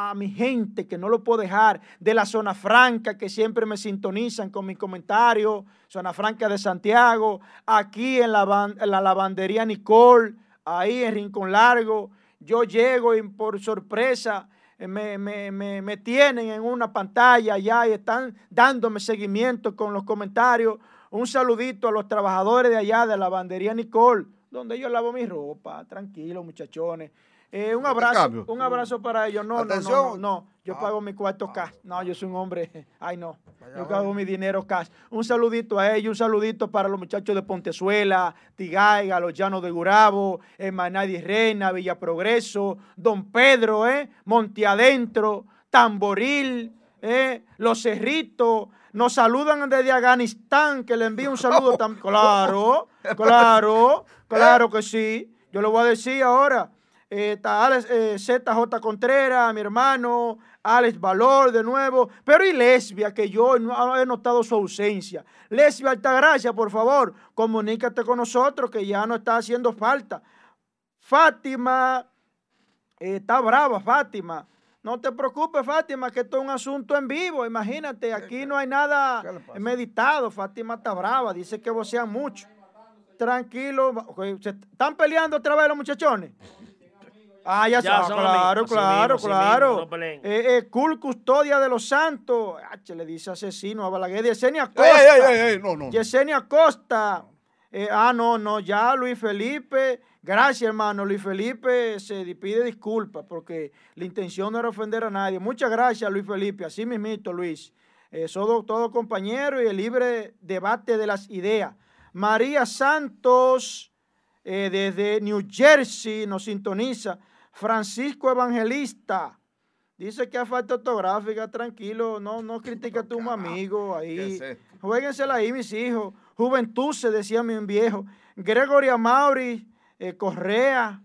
a, mi gente, que no lo puedo dejar, de la zona franca, que siempre me sintonizan con mis comentarios, zona franca de Santiago, aquí en la, la lavandería Nicole, ahí en Rincón Largo. Yo llego y por sorpresa eh, me, me, me, me tienen en una pantalla allá y están dándome seguimiento con los comentarios. Un saludito a los trabajadores de allá de la lavandería Nicole, donde yo lavo mi ropa. Tranquilo, muchachones. Eh, un ¿No te abrazo, un abrazo para ellos. No, no, no, no, Atención. no. Yo Ah. pago mi cuarto cash. No, yo soy un hombre. Ay, no. Yo pago mi dinero cash. Un saludito a ellos, un saludito para los muchachos de Pontezuela, Tigaiga, Los Llanos de Gurabo, eh, Manadi Reina, Villa Progreso, Don Pedro, eh, Monte Adentro, Tamboril, eh, Los Cerritos. Nos saludan desde Afganistán, que le envío un saludo también. Claro, claro, claro que sí. Yo le voy a decir ahora. Eh, está Alex, eh, ZJ Contreras, mi hermano, Alex Valor de nuevo, pero y Lesbia, que yo no he notado su ausencia. Lesbia Altagracia, por favor, comunícate con nosotros, que ya no está haciendo falta. Fátima, eh, está brava Fátima. No te preocupes, Fátima, que esto es un asunto en vivo. Imagínate, aquí no hay nada meditado. Fátima está brava, dice que vocean mucho. Tranquilo, ¿se están peleando otra vez los muchachones? Ah, ya, Ya claro, así claro, mismo, claro. mismo, no. Eh, eh, Cool Custodia de los Santos. H, le dice asesino a Balaguer. Yesenia Costa. ey, ey, ey, no, no. Yesenia Costa. Eh, ah, no, no, ya Luis Felipe. Gracias, hermano. Luis Felipe se pide disculpas porque la intención no era ofender a nadie. Muchas gracias, Luis Felipe. Así mismito, Luis. Eh, somos todos compañeros y el libre debate de las ideas. María Santos, eh, desde New Jersey, nos sintoniza. Francisco Evangelista. Dice que a falta ortográfica, tranquilo, no, no critica a tu amigo ahí. ¿Qué es esto? Jueguensela ahí, mis hijos. Juventud, se decía mi viejo. Gregoria Mauri, eh, Correa,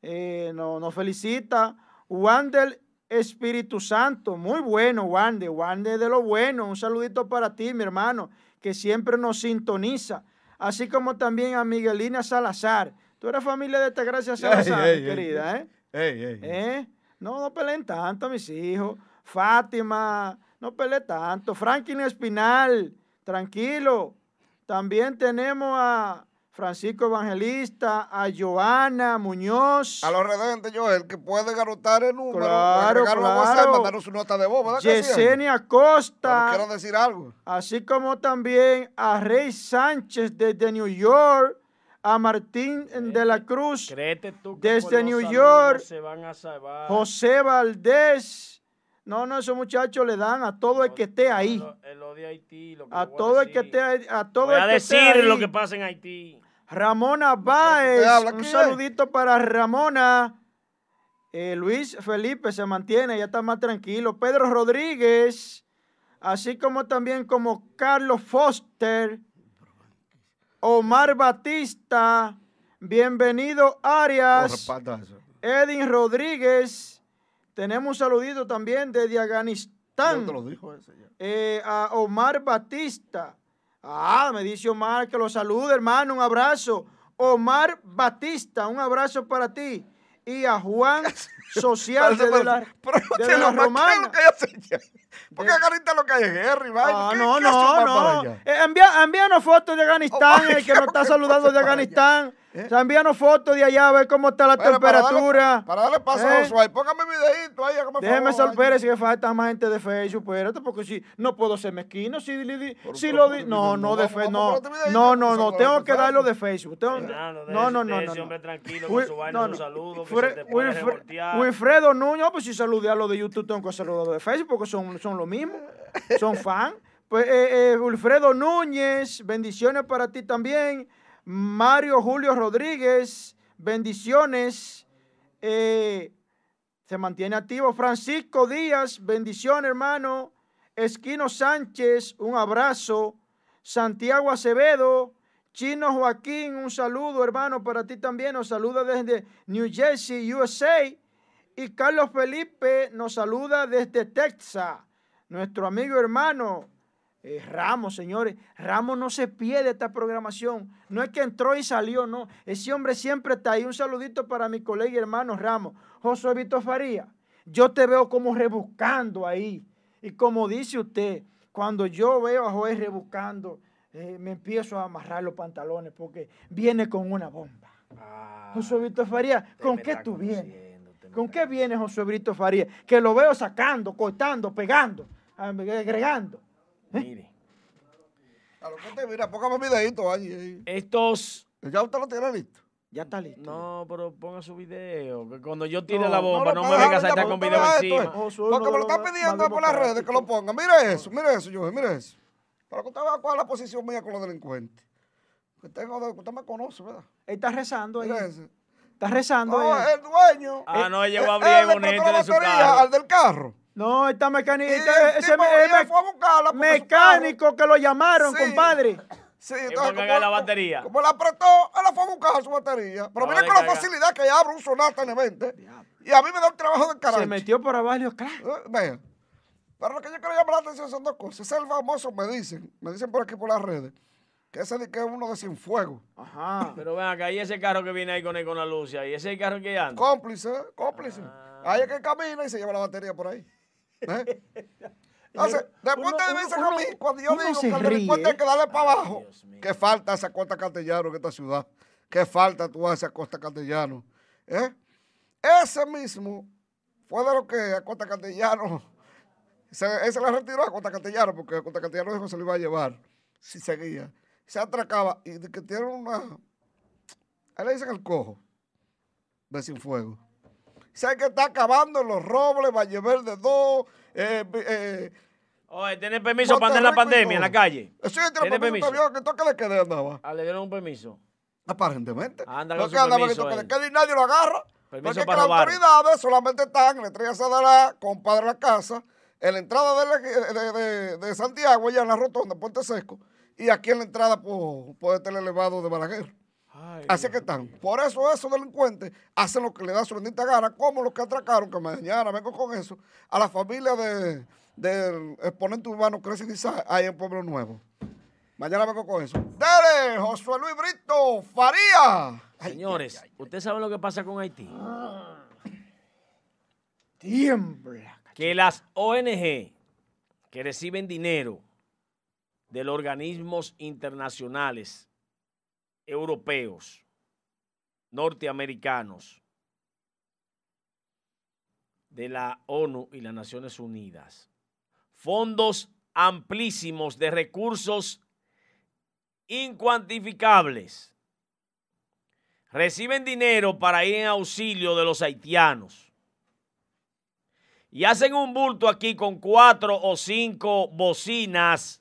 eh, nos no felicita. Wander Espíritu Santo, muy bueno, Wander. Wander de lo bueno. Un saludito para ti, mi hermano, que siempre nos sintoniza. Así como también a Miguelina Salazar. Tú eres familia de esta gracia Salazar, ey, mi ey, querida, ¿eh? Ey, ey, ey. ¿Eh? No, no peleen tanto, mis hijos. Fátima, no peleen tanto. Franklin Espinal, tranquilo. También tenemos a Francisco Evangelista, a Joana Muñoz, A los redentes, Joel, que pueden anotar el número. Claro, WhatsApp, claro. mandarnos su nota de voz. Yesenia Costa, quieran decir algo. así como también a Rey Sánchez desde New York, a Martín de la Cruz, Desde New York, se van a salvar. José Valdés. No, no, esos muchachos le dan a todo el que esté ahí. A todo el que esté ahí. A todo Voy el a que esté decir ahí. lo que pasa en Haití. Ramona Báez, un saludito para Ramona. Eh, Luis Felipe se mantiene, ya está más tranquilo. Pedro Rodríguez, así como también como Carlos Foster, Omar Batista, bienvenido Arias. Edin Rodríguez. Tenemos un saludito también desde Afganistán lo dijo ese ya. eh, a Omar Batista. Ah, me dice Omar que lo salude, hermano, un abrazo. Omar Batista, un abrazo para ti. Y a Juan Social Parece- de la, pero de la Romana. hace ya. Porque Carita lo que hay es vaina. Ah, ¿Qué- no, qué no, no. Eh, envía, envíanos fotos de Afganistán, Oh, el que nos está saludando de. Afganistán. ¿Eh? O sea, envíanos fotos de allá a ver cómo está la Bueno, para darle- temperatura. Para darle paso a ¿Eh? Josué, póngame videito ahí. Déjeme sorprender si que falta más gente de Facebook, espérate, porque si no puedo ser mezquino, si, li- li- Pero- si pero- lo di, no, no, de Facebook, no, por no, no, no, a tengo que darlo de Facebook, tengo- no, no, de no, ese no, no. hombre tranquilo con su vaina, no, un no. saludo, que Fre- se te puede Wilfre- revoltear. Wilfredo Nuño, pues si saludé a los de YouTube, tengo que saludar a los de Facebook, porque son, son lo mismo, son fan. Pues eh, eh, Wilfredo Núñez, bendiciones para ti también. Mario Julio Rodríguez, bendiciones. Eh, se mantiene activo. Francisco Díaz, bendición, hermano. Esquino Sánchez, un abrazo. Santiago Acevedo, Chino Joaquín, un saludo, hermano, para ti también. Nos saluda desde New Jersey, USA. Y Carlos Felipe nos saluda desde Texas. Nuestro amigo hermano eh, Ramos, señores. Ramos no se pierde esta programación. No es que entró y salió, no. Ese hombre siempre está ahí. Un saludito para mi colega y hermano Ramos. Josué Vito Faría, yo te veo como rebuscando ahí. Y como dice usted, cuando yo veo a Joel rebuscando, eh, me empiezo a amarrar los pantalones porque viene con una bomba. Ah, José Farías, usted ¿con qué tú vienes? ¿Con qué viene José Brito Farías? Que lo veo sacando, cortando, pegando, agregando. Mire, A lo que te mira, póngame un videito ahí. ahí. estos. Ya usted lo tiene listo. Ya está listo. No, pero ponga su video. Que cuando yo tire No, la bomba, no, no, no, me venga a ya, con video encima. eh. Porque de me lo están pidiendo por las redes que lo ponga. Mire eso, mire eso, yo, mire eso. Para que usted vea cuál es la posición mía con los delincuentes. De- usted me conoce, ¿verdad? Él está rezando ahí. Está rezando No, ahí. el dueño. Ah, no, él llegó a abrir la de su carro. al del carro. No, está Y mecánico. Ese tipo me- iba, me- fue a buscarla porque su mecánico que lo llamaron, Sí. compadre. Sí, entonces, cargar la batería. Como la apretó, él la fue a buscar su batería. Pero le con la facilidad que abre un sonata en el 20. Y a mí me da un trabajo de carácter. Se metió por abajo, claro. Eh, Vea. Pero lo que yo quiero llamar la atención son dos cosas. Ese es el famoso, me dicen, me dicen por aquí por las redes, que ese que es uno de Cienfuegos. Ajá. Pero ven acá, y ese carro que viene ahí con, él, con la luz ahí, ese es el carro que anda. Cómplice, cómplice. Ah. Ahí es que camina y se lleva la batería por ahí. ¿Eh? Entonces, después Uno- te uno- a mí, cuando yo digo se que al delincuente hay que darle para abajo, que falta esa costa castellano en esta ciudad. Que falta tú a esa costa castellano. ¿Eh? Ese mismo fue de lo que a Costa Castellano, se, ese le retiró a Costa Castellano porque a Costa Castellano dijo que se lo iba a llevar si seguía. Se atracaba y de que tiene una, ahí le dicen el cojo de Cienfuegos. Sé que está acabando los robles, Valle Verde 2, eh, eh, Oye, ¿tiene permiso para andar en la pandemia en la calle? Sí, tiene ¿Tiene permiso, permiso? que toque de quede andaba. Ah, le dieron un permiso. Aparentemente. Anda con su andaba que permiso toque de él. queda y nadie lo agarra. Permiso Porque es que para las autoridades solamente están en la estrella Sadalá, compadre la casa, en la entrada de, la- de- de- de Santiago, allá en la rotonda, Puente Seco, y aquí en la entrada por, por el elevado de Balaguer. Ay, Así que están. Por eso esos delincuentes hacen lo que le da su bendita gana, como los que atracaron, que mañana vengo con eso, a la familia de, del exponente urbano Cresci Guizá, ahí en Pueblo Nuevo. Mañana vengo con eso. Dele, Josué Luis Brito, Faría. Ay, Señores, ay, ay. ¿ustedes saben lo que pasa con Haití? Tiembla. Que las ONG que reciben dinero de los organismos internacionales, europeos, norteamericanos, de la ONU y las Naciones Unidas, fondos amplísimos de recursos incuantificables, reciben dinero para ir en auxilio de los haitianos. Y hacen un bulto aquí con cuatro o cinco bocinas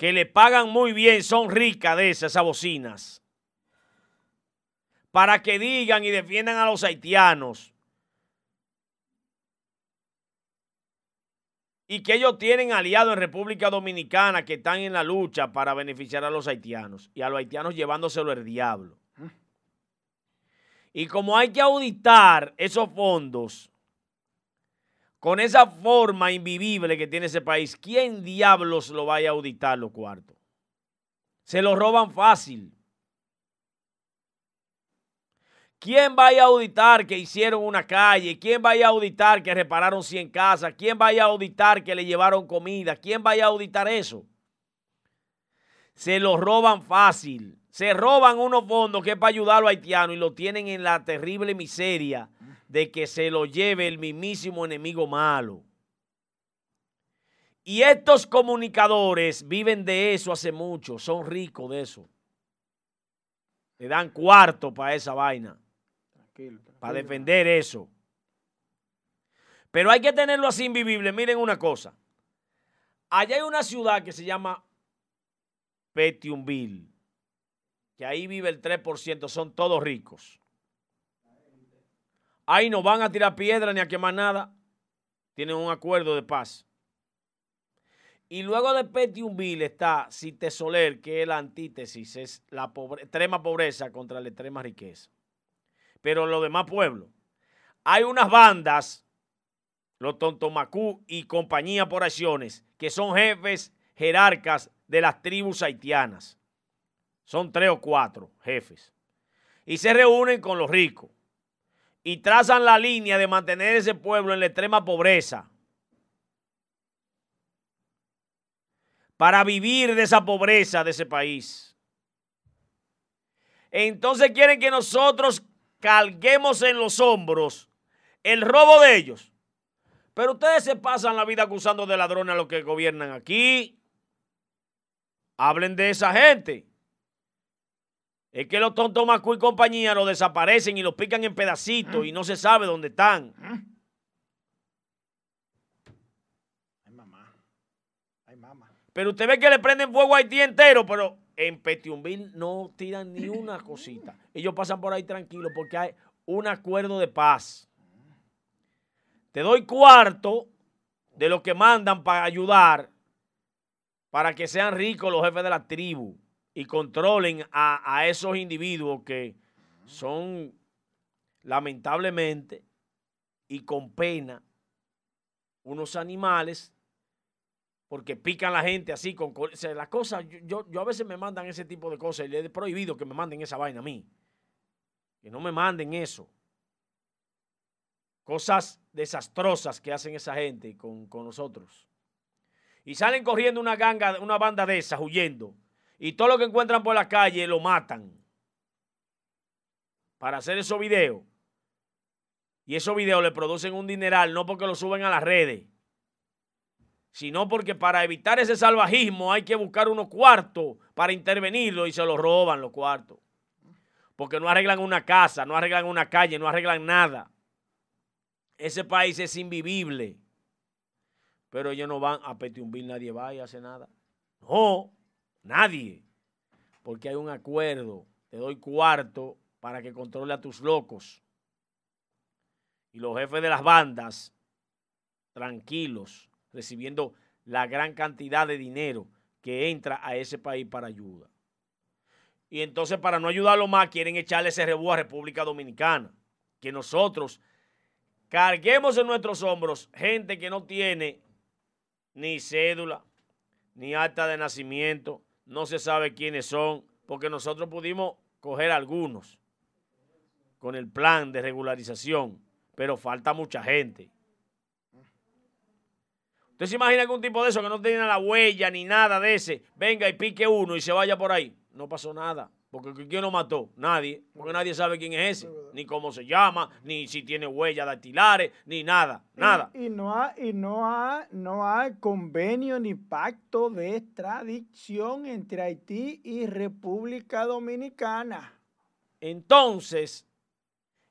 que le pagan muy bien, son ricas de esas, esas bocinas, para que digan y defiendan a los haitianos. Y que ellos tienen aliados en República Dominicana que están en la lucha para beneficiar a los haitianos y a los haitianos llevándoselo el diablo. Y como hay que auditar esos fondos, con esa forma invivible que tiene ese país, ¿quién diablos lo vaya a auditar los cuartos? Se lo roban fácil. ¿Quién vaya a auditar que hicieron una calle? ¿Quién vaya a auditar que repararon 100 casas? ¿Quién vaya a auditar que le llevaron comida? ¿Quién vaya a auditar eso? Se lo roban fácil. Se roban unos fondos que es para ayudar a los haitianos y lo tienen en la terrible miseria de que se lo lleve el mismísimo enemigo malo. Y estos comunicadores viven de eso hace mucho, son ricos de eso. Le dan cuarto para esa vaina, Tranquilo, para tranquilo. defender eso. Pero hay que tenerlo así invivible. Miren una cosa. Allá hay una ciudad que se llama Petionville, que ahí vive el 3%, son todos ricos. Ahí no van a tirar piedra ni a quemar nada. Tienen un acuerdo de paz. Y luego de Petionville está Cite Soler, que es la antítesis, es la extrema pobreza contra la extrema riqueza. Pero los demás pueblos, hay unas bandas, los Tontomacú y compañía por acciones, que son jefes jerarcas de las tribus haitianas. Son tres o cuatro jefes. Y se reúnen con los ricos y trazan la línea de mantener ese pueblo en la extrema pobreza. Para vivir de esa pobreza de ese país. entonces quieren que nosotros carguemos en los hombros el robo de ellos. Pero ustedes se pasan la vida acusando de ladrones a los que gobiernan aquí. Hablen de esa gente. Es que los tontos Macu y compañía los desaparecen y los pican en pedacitos y no se sabe dónde están. Ay, mamá. Ay, mamá. Pero usted ve que le prenden fuego a Haití entero, pero en Petiumbil no tiran ni una cosita. Ellos pasan por ahí tranquilos porque hay un acuerdo de paz. Te doy cuarto de lo que mandan para ayudar, para que sean ricos los jefes de la tribu y controlen a, a esos individuos que son lamentablemente y con pena unos animales porque pican la gente así con las cosas yo, yo, yo a veces me mandan ese tipo de cosas y le he prohibido que me manden esa vaina a mí. Que no me manden eso. Cosas desastrosas que hacen esa gente con, con nosotros. Y salen corriendo una ganga una banda de esas huyendo y todo lo que encuentran por la calle lo matan para hacer esos videos. Y esos videos le producen un dineral, no porque lo suben a las redes, sino porque para evitar ese salvajismo hay que buscar unos cuartos para intervenirlo y se los roban los cuartos. Porque no arreglan una casa, no arreglan una calle, no arreglan nada. Ese país es invivible. Pero ellos no van a Petiumbil, nadie va y hace nada. No, nadie. Porque hay un acuerdo. Te doy cuarto para que controle a tus locos. Y los jefes de las bandas, tranquilos, recibiendo la gran cantidad de dinero que entra a ese país para ayuda. Y entonces para no ayudarlo más quieren echarle ese rebú a República Dominicana. Que nosotros carguemos en nuestros hombros gente que no tiene ni cédula, ni acta de nacimiento, no se sabe quiénes son, porque nosotros pudimos coger algunos con el plan de regularización, pero falta mucha gente. ¿Usted se imagina que un tipo de eso que no tiene la huella ni nada de ese, venga y pique uno y se vaya por ahí? No pasó nada. Porque ¿quién lo mató? Nadie. Porque nadie sabe quién es ese. Ni cómo se llama, ni si tiene huella dactilares, ni nada. Nada. Y, y no, hay, y no, hay, no hay convenio ni pacto de extradición entre Haití y República Dominicana. Entonces,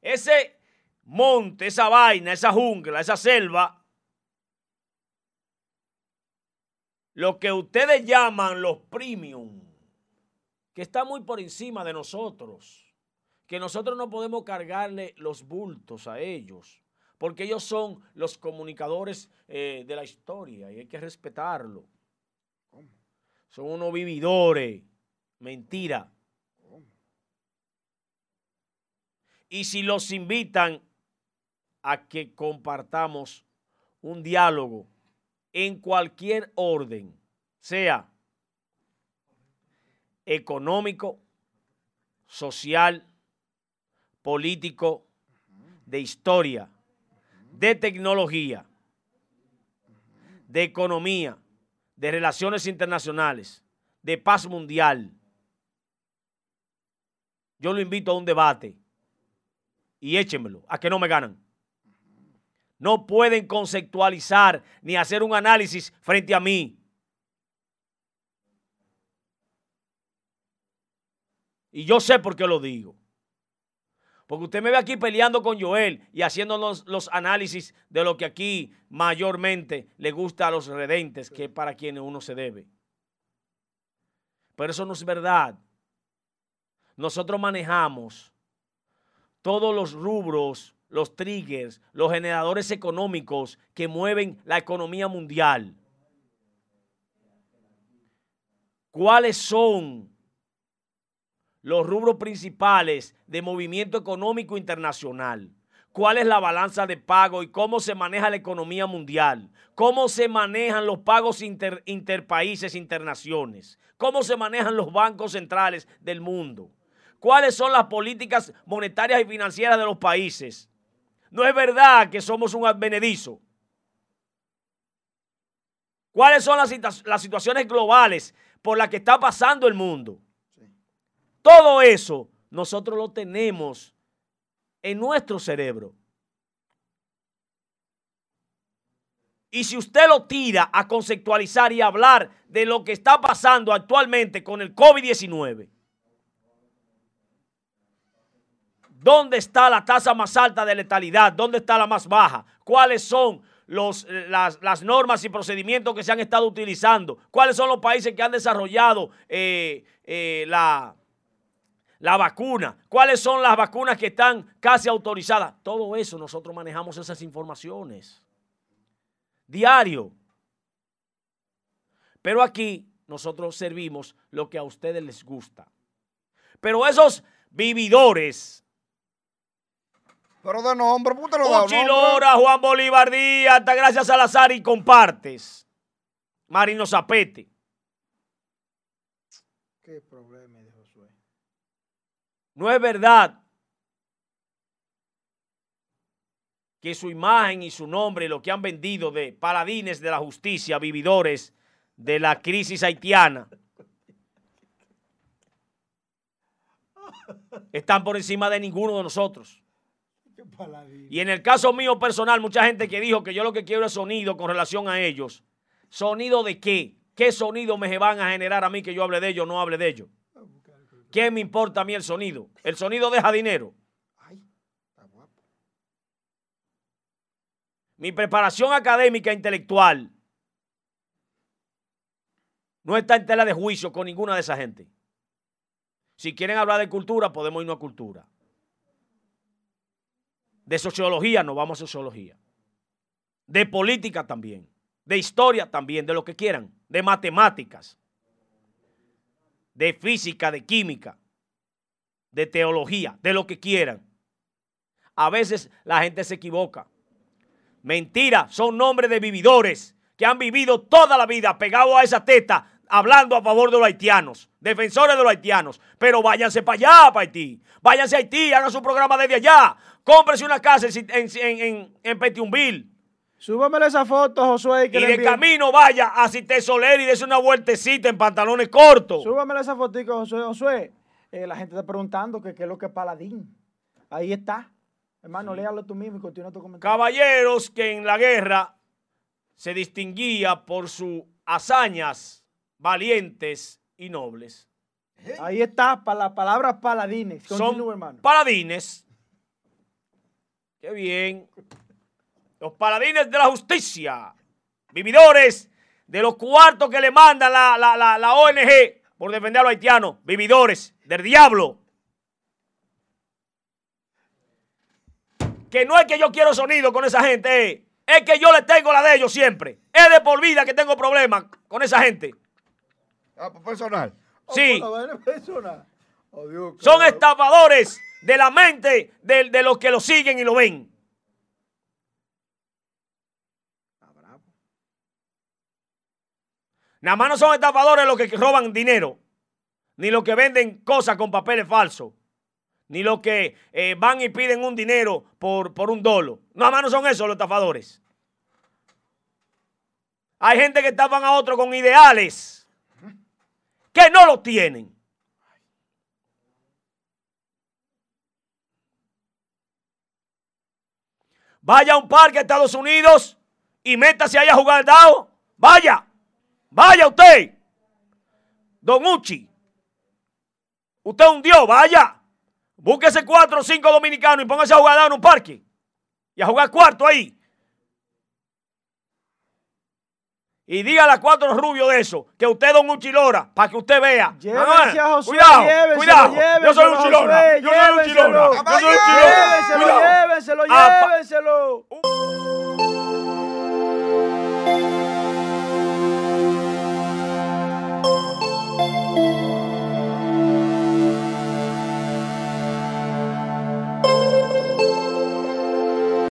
ese monte, esa vaina, esa jungla, esa selva, lo que ustedes llaman los premium, que está muy por encima de nosotros, que nosotros no podemos cargarle los bultos a ellos, porque ellos son los comunicadores eh, de la historia y hay que respetarlo. Son unos vividores, mentira. Y si los invitan a que compartamos un diálogo en cualquier orden, sea económico, social, político, de historia, de tecnología, de economía, de relaciones internacionales, de paz mundial. Yo lo invito a un debate y échenmelo, a que no me ganan. No pueden conceptualizar ni hacer un análisis frente a mí. Y yo sé por qué lo digo. Porque usted me ve aquí peleando con Joel y haciendo los, los, análisis de lo que aquí mayormente le gusta a los redentes, que es para quienes uno se debe. Pero eso no es verdad. Nosotros manejamos todos los rubros, los triggers, los generadores económicos que mueven la economía mundial. ¿Cuáles son los rubros principales de movimiento económico internacional? ¿Cuál es la balanza de pago y cómo se maneja la economía mundial? ¿Cómo se manejan los pagos inter, interpaíses, internaciones? ¿Cómo se manejan los bancos centrales del mundo? cuáles son las políticas monetarias y financieras de los países. No es verdad que somos un advenedizo. ¿Cuáles son las, las situaciones globales por las que está pasando el mundo? Todo eso nosotros lo tenemos en nuestro cerebro. Y si usted lo tira a conceptualizar y hablar de lo que está pasando actualmente con el COVID-19, ¿dónde está la tasa más alta de letalidad? ¿Dónde está la más baja? ¿Cuáles son los, las, normas y procedimientos que se han estado utilizando? ¿Cuáles son los países que han desarrollado eh, eh, la, la vacuna? ¿Cuáles son las vacunas que están casi autorizadas? Todo eso nosotros manejamos esas informaciones diario. Pero aquí nosotros servimos lo que a ustedes les gusta. Pero esos vividores. Pero de nombre, ¿por qué te lo da Juan Bolívar Díaz, Altagracia Salazar y compartes. Marino Zapete. Qué problema. No es verdad que su imagen y su nombre, lo que han vendido de paladines de la justicia, vividores de la crisis haitiana, están por encima de ninguno de nosotros. Y en el caso mío personal, mucha gente que dijo que yo lo que quiero es sonido con relación a ellos. ¿Sonido de qué? ¿Qué sonido me van a generar a mí que yo hable de ellos o no hable de ellos? ¿Qué me importa a mí el sonido? El sonido deja dinero. Mi preparación académica e intelectual no está en tela de juicio con ninguna de esa gente. Si quieren hablar de cultura, podemos irnos a cultura. De sociología, nos vamos a sociología. De política también. De historia también, de lo que quieran. De matemáticas. De física, de química. De teología, de lo que quieran. A veces la gente se equivoca. Mentira, son nombres de vividores que han vivido toda la vida pegados a esa teta, hablando a favor de los haitianos, defensores de los haitianos. Pero váyanse para allá, para Haití. Váyanse a Haití, hagan su programa desde allá. Cómprese una casa en, en. Súbamele esa foto, Josué. Que y de camino vaya a Cité Soler y dése una vueltecita en pantalones cortos. Súbamele esa foto, Josué. Josué, eh, la gente está preguntando que qué es lo que es Paladín. Ahí está. Hermano, sí. léalo tú mismo y continúa tu comentario. Caballeros que en la guerra se distinguía por sus hazañas valientes y nobles. Ahí está, para la palabra paladines. Continúa, Son hermano. paladines. Qué bien. Los paladines de la justicia. Vividores de los cuartos que le manda la, la, la, la ONG por defender a los haitianos. Vividores del diablo. que no es que yo quiero sonido con esa gente, es que yo le tengo la de ellos siempre. Es de por vida que tengo problemas con esa gente. Ah, personal. Sí. Oh, Dios, Son estafadores de la mente de, de, los que lo siguen y lo ven. Nada más no son estafadores los que roban dinero, ni los que venden cosas con papeles falsos ni los que eh, van y piden un dinero por, por un dolo. Nada más no son esos los estafadores. Hay gente que estafan a otro con ideales que no los tienen. Vaya a un parque a Estados Unidos y métase ahí a jugar dado. Vaya, vaya usted. Don Uchi. Usted es un dios, vaya. Búsquese cuatro o cinco dominicanos y póngase a jugar en un parque. Y a jugar cuarto ahí. Y dígale a cuatro rubios de eso que usted es don Uchilora para que usted vea. Llévense a Josué, cuidado, llévenselo, cuidado. yo soy Uchilora. Josué, Yo soy Uchilora. llévenselo. Yo soy Cuidado. llévenselo, Ah, pa- llévenselo.